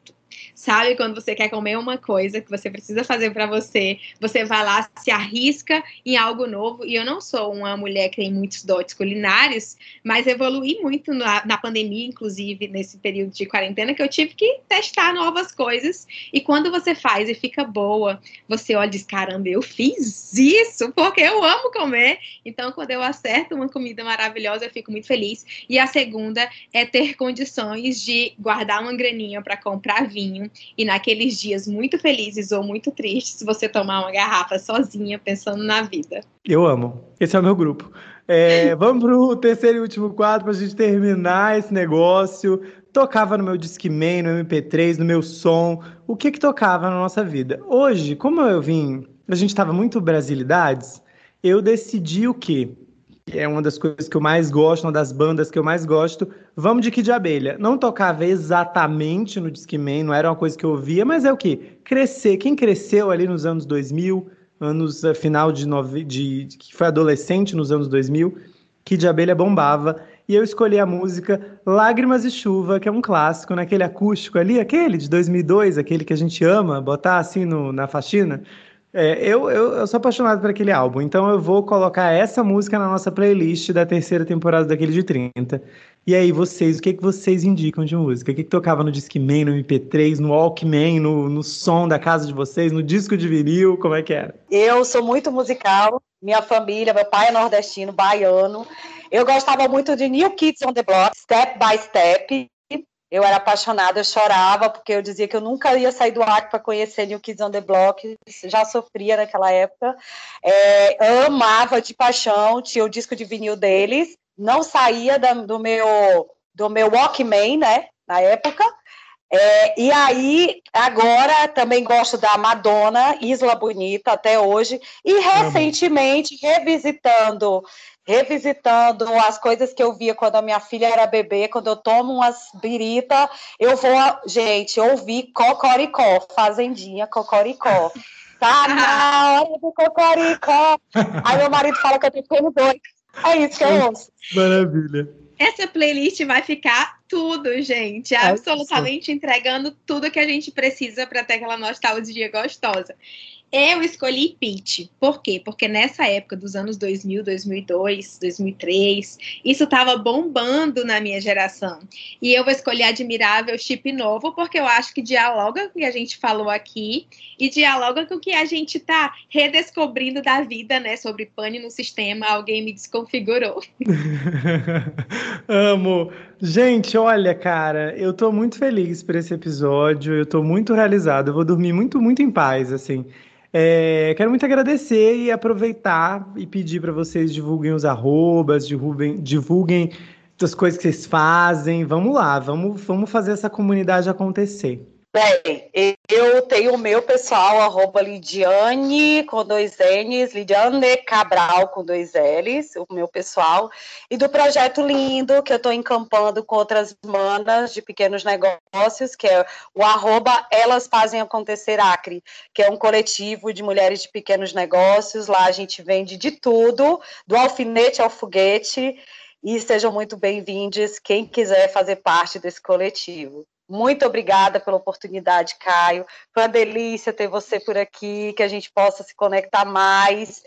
Sabe quando você quer comer uma coisa que você precisa fazer para você, você vai lá, se arrisca em algo novo. E eu não sou uma mulher que tem muitos dotes culinários, mas evolui muito na, na pandemia, inclusive nesse período de quarentena, que eu tive que testar novas coisas. E quando você faz e fica boa, você olha e diz: caramba, eu fiz isso porque eu amo comer. Então, quando eu acerto uma comida maravilhosa, eu fico muito feliz. E a segunda é ter condições de guardar uma graninha para comprar vinho e naqueles dias muito felizes ou muito tristes, você tomar uma garrafa sozinha pensando na vida. Eu amo. Esse é o meu grupo. É, vamos para o terceiro e último quadro para a gente terminar esse negócio. Tocava no meu Discman, no MP3, no meu som. O que que tocava na nossa vida? Hoje, como eu vim, a gente estava muito brasilidades, eu decidi o quê? É uma das coisas que eu mais gosto, uma das bandas que eu mais gosto. Vamos de Kid de Abelha. Não tocava exatamente no Discman, não era uma coisa que eu ouvia, mas é o quê? Crescer. Quem cresceu ali nos anos 2000, anos eh, final de, nove, de que foi adolescente nos anos 2000, Kid de Abelha bombava. E eu escolhi a música Lágrimas e Chuva, que é um clássico, naquele acústico ali, aquele de 2002, aquele que a gente ama botar assim no, na faxina. É, eu, eu, eu, sou apaixonado por aquele álbum, então eu vou colocar essa música na nossa playlist da terceira temporada daquele de 30. E aí, vocês, o que, que vocês indicam de música? O que, que tocava no Discman, no MP3, no Walkman, no, no som da casa de vocês, no disco de vinil? Como é que era? Eu sou muito musical, minha família, meu pai é nordestino, baiano. Eu gostava muito de New Kids on the Block, Step by Step, eu era apaixonada, eu chorava, porque eu dizia que eu nunca ia sair do Acre para conhecer New Kids on the Block, já sofria naquela época. É, amava de paixão, tinha o disco de vinil deles, não saía da, do meu do meu Walkman, né, na época. É, e aí, agora também gosto da Madonna, Isla Bonita, até hoje, e recentemente revisitando revisitando as coisas que eu via quando a minha filha era bebê, quando eu tomo umas birita, eu vou, gente, ouvir Cocoricó, Fazendinha Cocoricó. Tá na hora do Cocoricó. Aí meu marido fala que eu tô ficando doido. É isso que eu ouço. Maravilha. Essa playlist vai ficar tudo, gente. Absolutamente entregando tudo que a gente precisa para ter aquela nostalgia gostosa. Eu escolhi Pitch. Por quê? Porque nessa época dos anos 2000, 2002, 2003, isso estava bombando na minha geração. E eu vou escolher Admirável Chip Novo, porque eu acho que dialoga com o que a gente falou aqui e dialoga com o que a gente está redescobrindo da vida, né? Sobre pane no sistema, alguém me desconfigurou. Amo. Gente, olha, cara, eu tô muito feliz por esse episódio, eu tô muito realizado, eu vou dormir muito, muito em paz, assim. É, quero muito agradecer e aproveitar e pedir para vocês divulguem os arrobas, divulguem, divulguem as coisas que vocês fazem. Vamos lá, vamos, vamos fazer essa comunidade acontecer. Bem, eu tenho o meu pessoal, arroba Lidiane com dois N's, Lidiane Cabral com dois L's, o meu pessoal, e do projeto lindo que eu estou encampando com outras manas de pequenos negócios, que é o arroba Elas Fazem Acontecer Acre, que é um coletivo de mulheres de pequenos negócios. Lá a gente vende de tudo, do alfinete ao foguete, e sejam muito bem-vindos quem quiser fazer parte desse coletivo. Muito obrigada pela oportunidade, Caio. Foi uma delícia ter você por aqui, que a gente possa se conectar mais.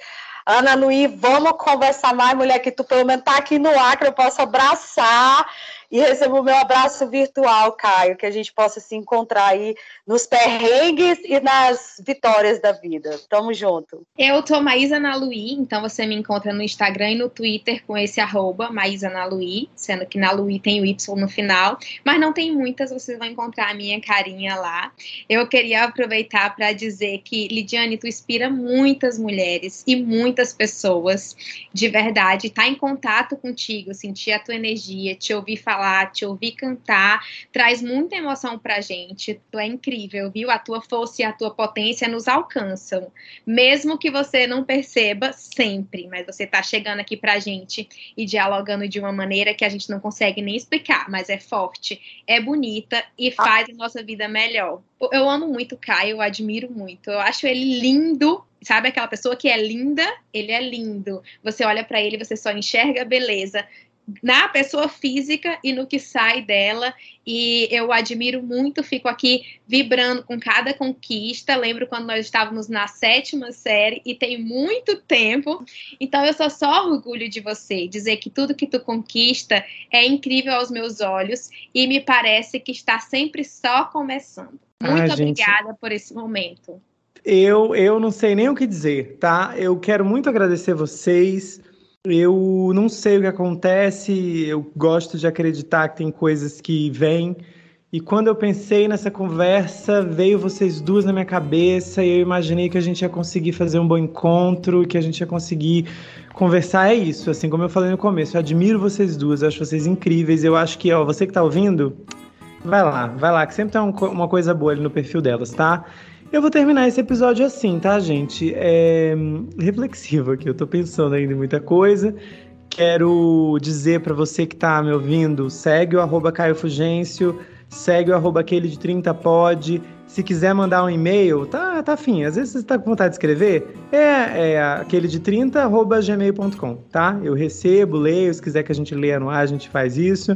Ana Nui, vamos conversar mais, mulher, que tu pelo menos tá aqui no que eu posso abraçar e recebo o meu abraço virtual, Caio, que a gente possa se encontrar aí nos perrengues e nas vitórias da vida. Tamo junto. Eu tô Maísa Naluí, então você me encontra no Instagram e no Twitter com esse arroba Maísa Naluí, sendo que Naluí tem o Y no final, mas não tem muitas, vocês vão encontrar a minha carinha lá. Eu queria aproveitar para dizer que, Lidiane, tu inspira muitas mulheres e muitas pessoas, de verdade, tá em contato contigo, sentir a tua energia, te ouvir falar falar, te ouvir cantar, traz muita emoção pra gente. Tu é incrível, viu? A tua força e a tua potência nos alcançam. Mesmo que você não perceba sempre, mas você tá chegando aqui pra gente e dialogando de uma maneira que a gente não consegue nem explicar, mas é forte, é bonita e faz a nossa vida melhor. Eu amo muito o Caio, eu admiro muito. Eu acho ele lindo sabe aquela pessoa que é linda, ele é lindo. Você olha para ele, você só enxerga beleza na pessoa física e no que sai dela. E eu admiro muito, fico aqui vibrando com cada conquista. Lembro quando nós estávamos na sétima série e tem muito tempo. Então eu sou só orgulho de você, dizer que tudo que tu conquista é incrível aos meus olhos e me parece que está sempre só começando. Muito ah, obrigada gente... por esse momento. Eu, eu não sei nem o que dizer, tá? Eu quero muito agradecer vocês. Eu não sei o que acontece, eu gosto de acreditar que tem coisas que vêm. E quando eu pensei nessa conversa, veio vocês duas na minha cabeça e eu imaginei que a gente ia conseguir fazer um bom encontro, que a gente ia conseguir conversar. É isso, assim como eu falei no começo, eu admiro vocês duas, eu acho vocês incríveis. Eu acho que, ó, você que tá ouvindo, vai lá, vai lá, que sempre tem uma coisa boa ali no perfil delas, tá? Eu vou terminar esse episódio assim, tá, gente? É reflexivo aqui, eu tô pensando ainda em muita coisa. Quero dizer para você que tá me ouvindo, segue o arroba Caio Fugêncio, segue o arroba aquele de 30 pod. Se quiser mandar um e-mail, tá, tá afim. Às vezes você tá com vontade de escrever, é, é aquele de 30 arroba gmail.com, tá? Eu recebo, leio, se quiser que a gente leia no ar, a gente faz isso.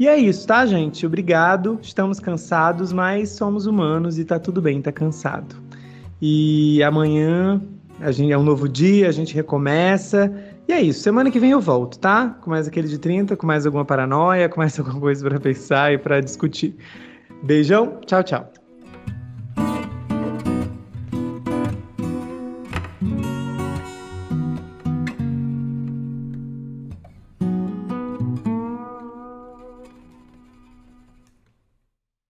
E é isso, tá, gente? Obrigado. Estamos cansados, mas somos humanos e tá tudo bem, tá cansado. E amanhã a gente, é um novo dia, a gente recomeça. E é isso. Semana que vem eu volto, tá? Com mais aquele de 30, com mais alguma paranoia, com mais alguma coisa para pensar e para discutir. Beijão, tchau, tchau.